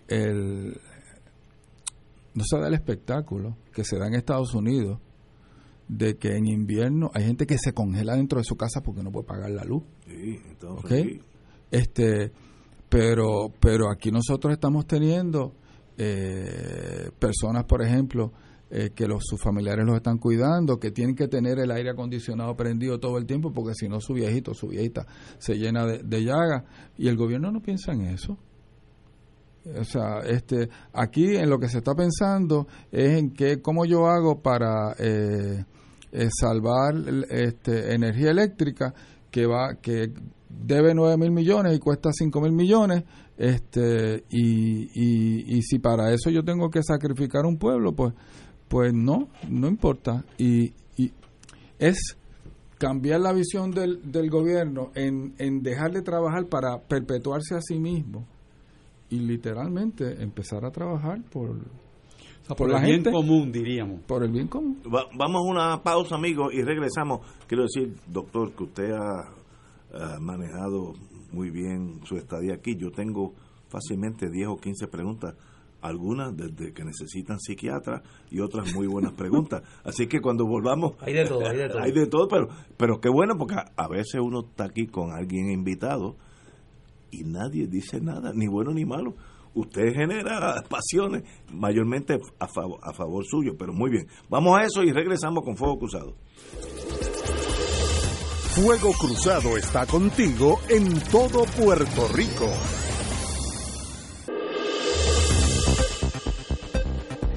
el no se da el espectáculo que se da en Estados Unidos de que en invierno hay gente que se congela dentro de su casa porque no puede pagar la luz. Sí, Este, pero, pero aquí nosotros estamos teniendo eh, personas, por ejemplo, eh, que los, sus familiares los están cuidando, que tienen que tener el aire acondicionado prendido todo el tiempo porque si no su viejito, su viejita se llena de, de llagas y el gobierno no piensa en eso. O sea, este, aquí en lo que se está pensando es en que cómo yo hago para eh, eh, salvar este, energía eléctrica que va que debe 9 mil millones y cuesta 5 mil millones este y, y, y si para eso yo tengo que sacrificar un pueblo pues pues no no importa y, y es cambiar la visión del, del gobierno en, en dejar de trabajar para perpetuarse a sí mismo y literalmente empezar a trabajar por, por, el bien común, diríamos. Por el bien común. vamos a una pausa, amigos, y regresamos. Quiero decir, doctor, que usted ha, manejado muy bien su estadía aquí. Yo tengo fácilmente 10 o 15 preguntas, algunas desde que necesitan psiquiatra y otras muy buenas preguntas. Así que cuando volvamos... Hay de todo, hay de todo. hay de todo, pero, pero qué bueno, porque a veces uno está aquí con alguien invitado y nadie dice nada, ni bueno ni malo. Usted genera pasiones mayormente a favor, a favor suyo, pero muy bien. Vamos a eso y regresamos con Fuego Cruzado. Fuego Cruzado está contigo en todo Puerto Rico.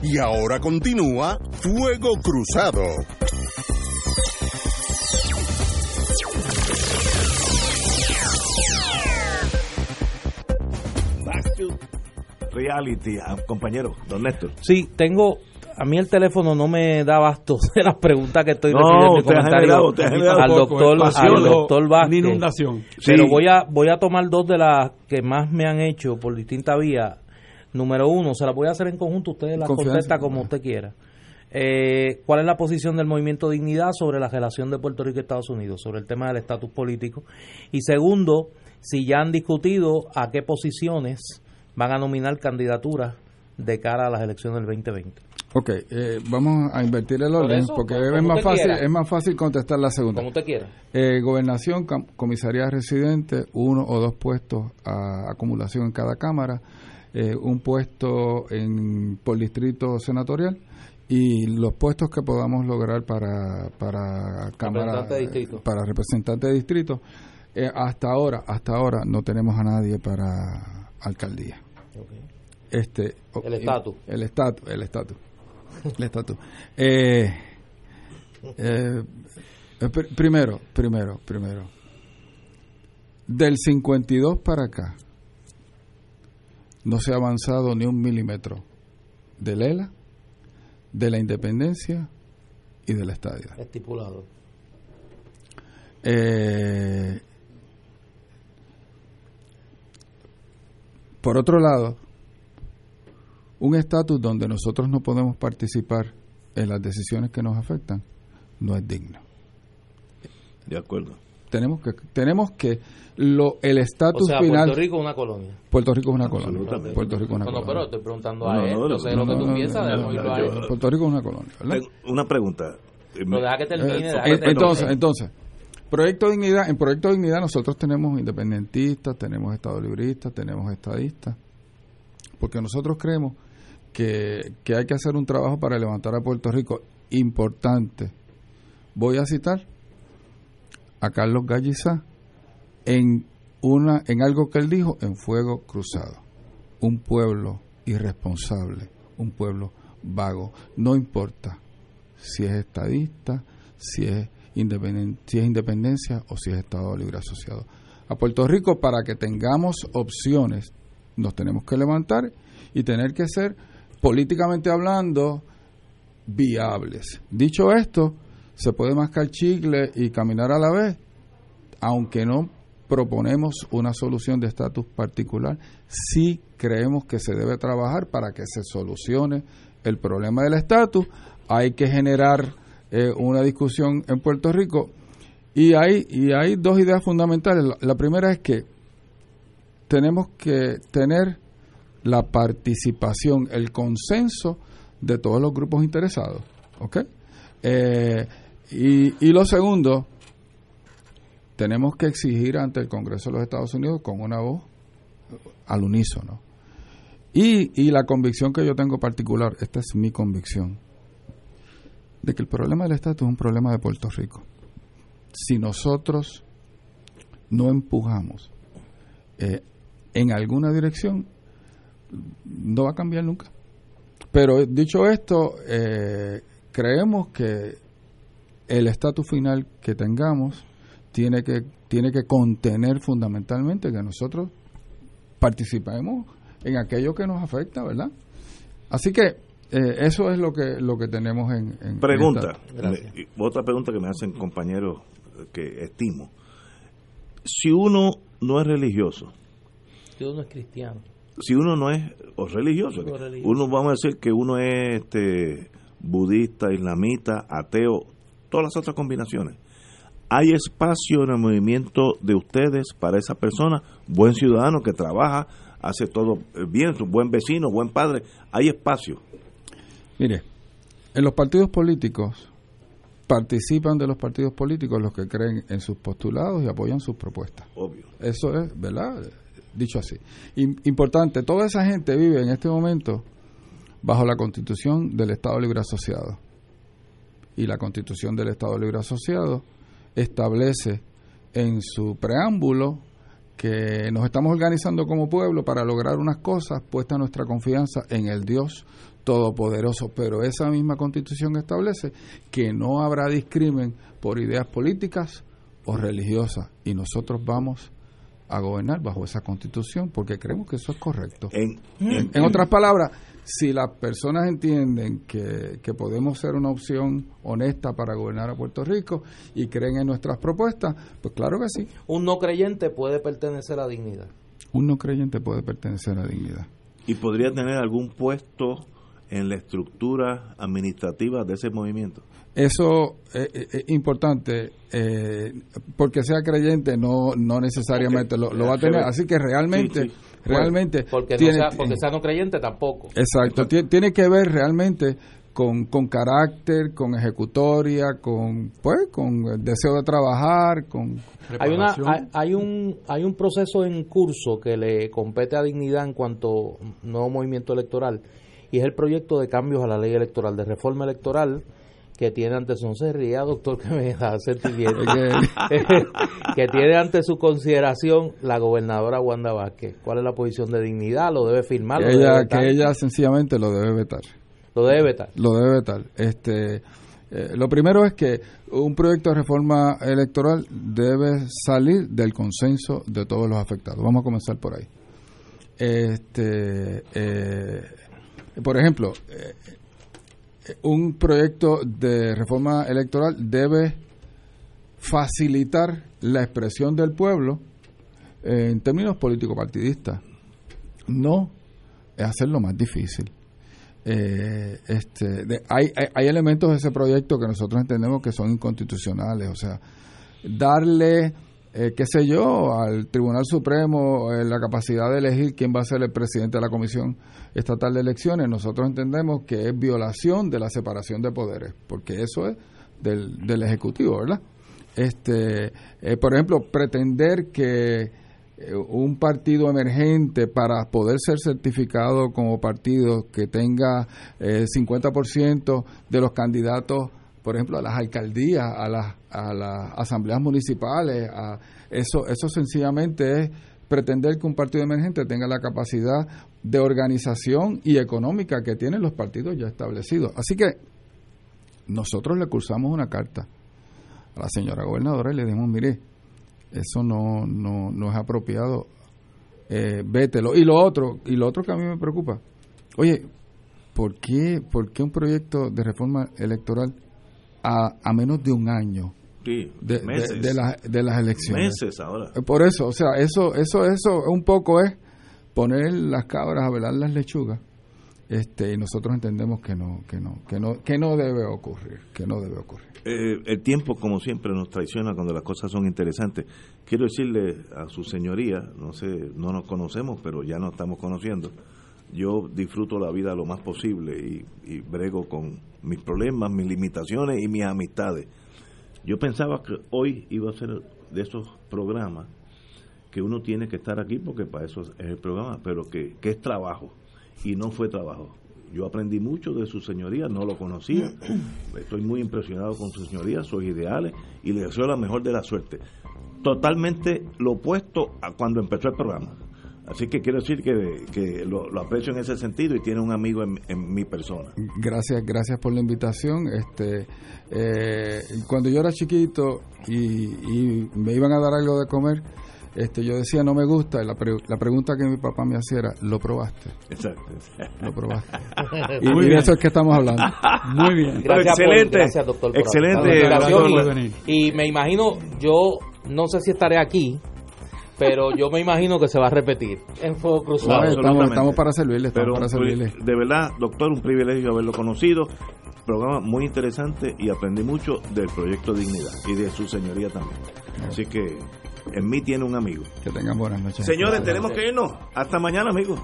Y ahora continúa Fuego Cruzado. reality, ah, compañero, don Néstor. Sí, tengo a mí el teléfono no me da abasto de las preguntas que estoy recibiendo en comentarios al doctor, al doctor Vázquez. Inundación. Pero voy a voy a tomar dos de las que más me han hecho por distintas vías. Número uno, se las voy a hacer en conjunto, ustedes las contestan como usted quiera. Eh, ¿Cuál es la posición del movimiento Dignidad sobre la relación de Puerto Rico y Estados Unidos, sobre el tema del estatus político? Y segundo, si ya han discutido a qué posiciones van a nominar candidaturas de cara a las elecciones del 2020. Ok, eh, vamos a invertir el orden porque es más fácil es más fácil contestar la segunda. Como usted quiera. Eh, gobernación, comisaría residente, uno o dos puestos a acumulación en cada cámara, eh, un puesto en por distrito senatorial y los puestos que podamos lograr para para cámara para representante de distrito. hasta ahora, hasta ahora no tenemos a nadie para alcaldía. Este, el estatus. El estatus, el estatus. El estatus. Eh, eh, primero, primero, primero. Del 52 para acá, no se ha avanzado ni un milímetro de Lela, de la independencia y del estadio. Estipulado. Eh, Por otro lado, un estatus donde nosotros no podemos participar en las decisiones que nos afectan no es digno. De acuerdo. Tenemos que tenemos que lo el estatus o final Puerto Rico es una colonia. Puerto Rico es una colonia. Puerto Rico es una colonia. No, pero estoy preguntando a él, no, sé lo que tú piensas, de Puerto Rico es una colonia, ¿verdad? Una pregunta. deja que termine, eh, que entonces, entonces, Proyecto Dignidad, en Proyecto Dignidad nosotros tenemos independentistas, tenemos estado libristas, tenemos estadistas, porque nosotros creemos que, que hay que hacer un trabajo para levantar a Puerto Rico importante. Voy a citar a Carlos Gallizá en una en algo que él dijo en Fuego Cruzado. Un pueblo irresponsable, un pueblo vago, no importa si es estadista, si es si es independencia o si es Estado Libre Asociado. A Puerto Rico, para que tengamos opciones, nos tenemos que levantar y tener que ser, políticamente hablando, viables. Dicho esto, se puede mascar chicle y caminar a la vez, aunque no proponemos una solución de estatus particular, sí creemos que se debe trabajar para que se solucione el problema del estatus. Hay que generar eh, una discusión en Puerto Rico y hay, y hay dos ideas fundamentales. La, primera es que tenemos que tener la participación, el consenso de todos los grupos interesados. ¿Ok? Eh, y, y lo segundo, tenemos que exigir ante el Congreso de los Estados Unidos con una voz al unísono. Y, y la convicción que yo tengo particular, esta es mi convicción, de que el problema del estatus es un problema de Puerto Rico. Si nosotros no empujamos eh, en alguna dirección, no va a cambiar nunca. Pero dicho esto, eh, creemos que el estatus final que tengamos tiene que, tiene que contener fundamentalmente que nosotros participemos en aquello que nos afecta, ¿verdad? Así que eh, eso es lo que lo que tenemos en, pregunta otra pregunta que me hacen compañeros que estimo si uno no es religioso si uno es cristiano si uno no es o religioso, uno vamos a decir que uno es este budista islamita ateo todas las otras combinaciones hay espacio en el movimiento de ustedes para esa persona buen ciudadano que trabaja hace todo bien, su buen vecino, buen padre, hay espacio. Mire, en los partidos políticos participan de los partidos políticos los que creen en sus postulados y apoyan sus propuestas. Obvio. Eso es, ¿verdad? Dicho así. Importante, toda esa gente vive en este momento bajo la constitución del Estado Libre Asociado. Y la constitución del Estado Libre Asociado establece en su preámbulo que nos estamos organizando como pueblo para lograr unas cosas, puesta nuestra confianza en el Dios Todopoderoso. Pero esa misma constitución establece que no habrá discrimen por ideas políticas o religiosas y nosotros vamos a gobernar bajo esa constitución porque creemos que eso es correcto. en otras palabras, si las personas entienden que, podemos ser una opción honesta para gobernar a Puerto Rico y creen en nuestras propuestas, pues claro que sí. Un no creyente puede pertenecer a dignidad. Un no creyente puede pertenecer a dignidad. ¿Y podría tener algún puesto en la estructura administrativa de ese movimiento? Eso es, importante, eh, porque sea creyente no no necesariamente lo, va a tener, así que realmente realmente porque sea, porque sea no creyente tampoco. Exacto, tiene que ver realmente con, con carácter, con ejecutoria, con pues con el deseo de trabajar, con hay una hay, un hay un proceso en curso que le compete a dignidad en cuanto nuevo movimiento electoral y es el proyecto de cambios a la ley electoral de reforma electoral que tiene ante su, ría doctor que me da sentimiento que tiene ante su consideración la gobernadora Wanda Vázquez. Cuál es la posición de dignidad lo debe firmar que, ella, que ella sencillamente lo debe vetar. Lo debe vetar lo debe vetar. Este eh, lo primero es que un proyecto de reforma electoral debe salir del consenso de todos los afectados. Vamos a comenzar por ahí. Este eh, por ejemplo eh, un proyecto de reforma electoral debe facilitar la expresión del pueblo en términos político-partidistas, no hacerlo más difícil. Eh, este, hay, hay, elementos de ese proyecto que nosotros entendemos que son inconstitucionales, o sea, darle, eh, qué sé yo, al Tribunal Supremo eh, la capacidad de elegir quién va a ser el presidente de la Comisión estatal de elecciones, nosotros entendemos que es violación de la separación de poderes, porque eso es del, del Ejecutivo, ¿verdad? Este, eh, por ejemplo, pretender que eh, un partido emergente para poder ser certificado como partido que tenga eh, 50% de los candidatos, por ejemplo, a las alcaldías, a las, a las asambleas municipales, a eso, eso sencillamente es pretender que un partido emergente tenga la capacidad de organización y económica que tienen los partidos ya establecidos. Así que nosotros le cursamos una carta a la señora gobernadora y le dijimos, mire, eso no, no, no es apropiado, eh, vételo. Y lo otro, y lo otro que a mí me preocupa, oye, ¿por qué, por qué un proyecto de reforma electoral a, a menos de un año de, de, las elecciones. Meses ahora. Eh, por eso, o sea, eso, eso, eso un poco es poner las cabras a velar las lechugas. Este, y nosotros entendemos que no, que no, que no, que no debe ocurrir, que no debe ocurrir. Eh, el tiempo, como siempre, nos traiciona cuando las cosas son interesantes. Quiero decirle a su señoría, no sé, no nos conocemos, pero ya nos estamos conociendo. Yo disfruto la vida lo más posible y, y brego con mis problemas, mis limitaciones y mis amistades yo pensaba que hoy iba a ser de esos programas que uno tiene que estar aquí porque para eso es el programa, pero que, es trabajo y no fue trabajo. yo aprendí mucho de su señoría, no lo conocía, estoy muy impresionado con su señoría, sus ideales y le deseo la mejor de la suerte. Totalmente lo opuesto a cuando empezó el programa. Así que quiero decir que, que lo, aprecio en ese sentido y tiene un amigo en, mi persona. Gracias, gracias por la invitación. Este, eh, cuando yo era chiquito y, y me iban a dar algo de comer, este, yo decía no me gusta, la, la pregunta que mi papá me hacía era, ¿lo probaste? Exacto. Lo probaste. y, de eso es que estamos hablando. Muy bien. Gracias, excelente. gracias doctor. excelente. y, me imagino, yo no sé si estaré aquí, pero yo me imagino que se va a repetir en Fuego Cruzado. estamos, para servirle, estamos para servirle. De verdad, doctor, un privilegio haberlo conocido. Programa muy interesante y aprendí mucho del proyecto Dignidad y de su señoría también. Así que en mí tiene un amigo. Que tengan buenas noches. Señores, tenemos que irnos. Hasta mañana, amigos.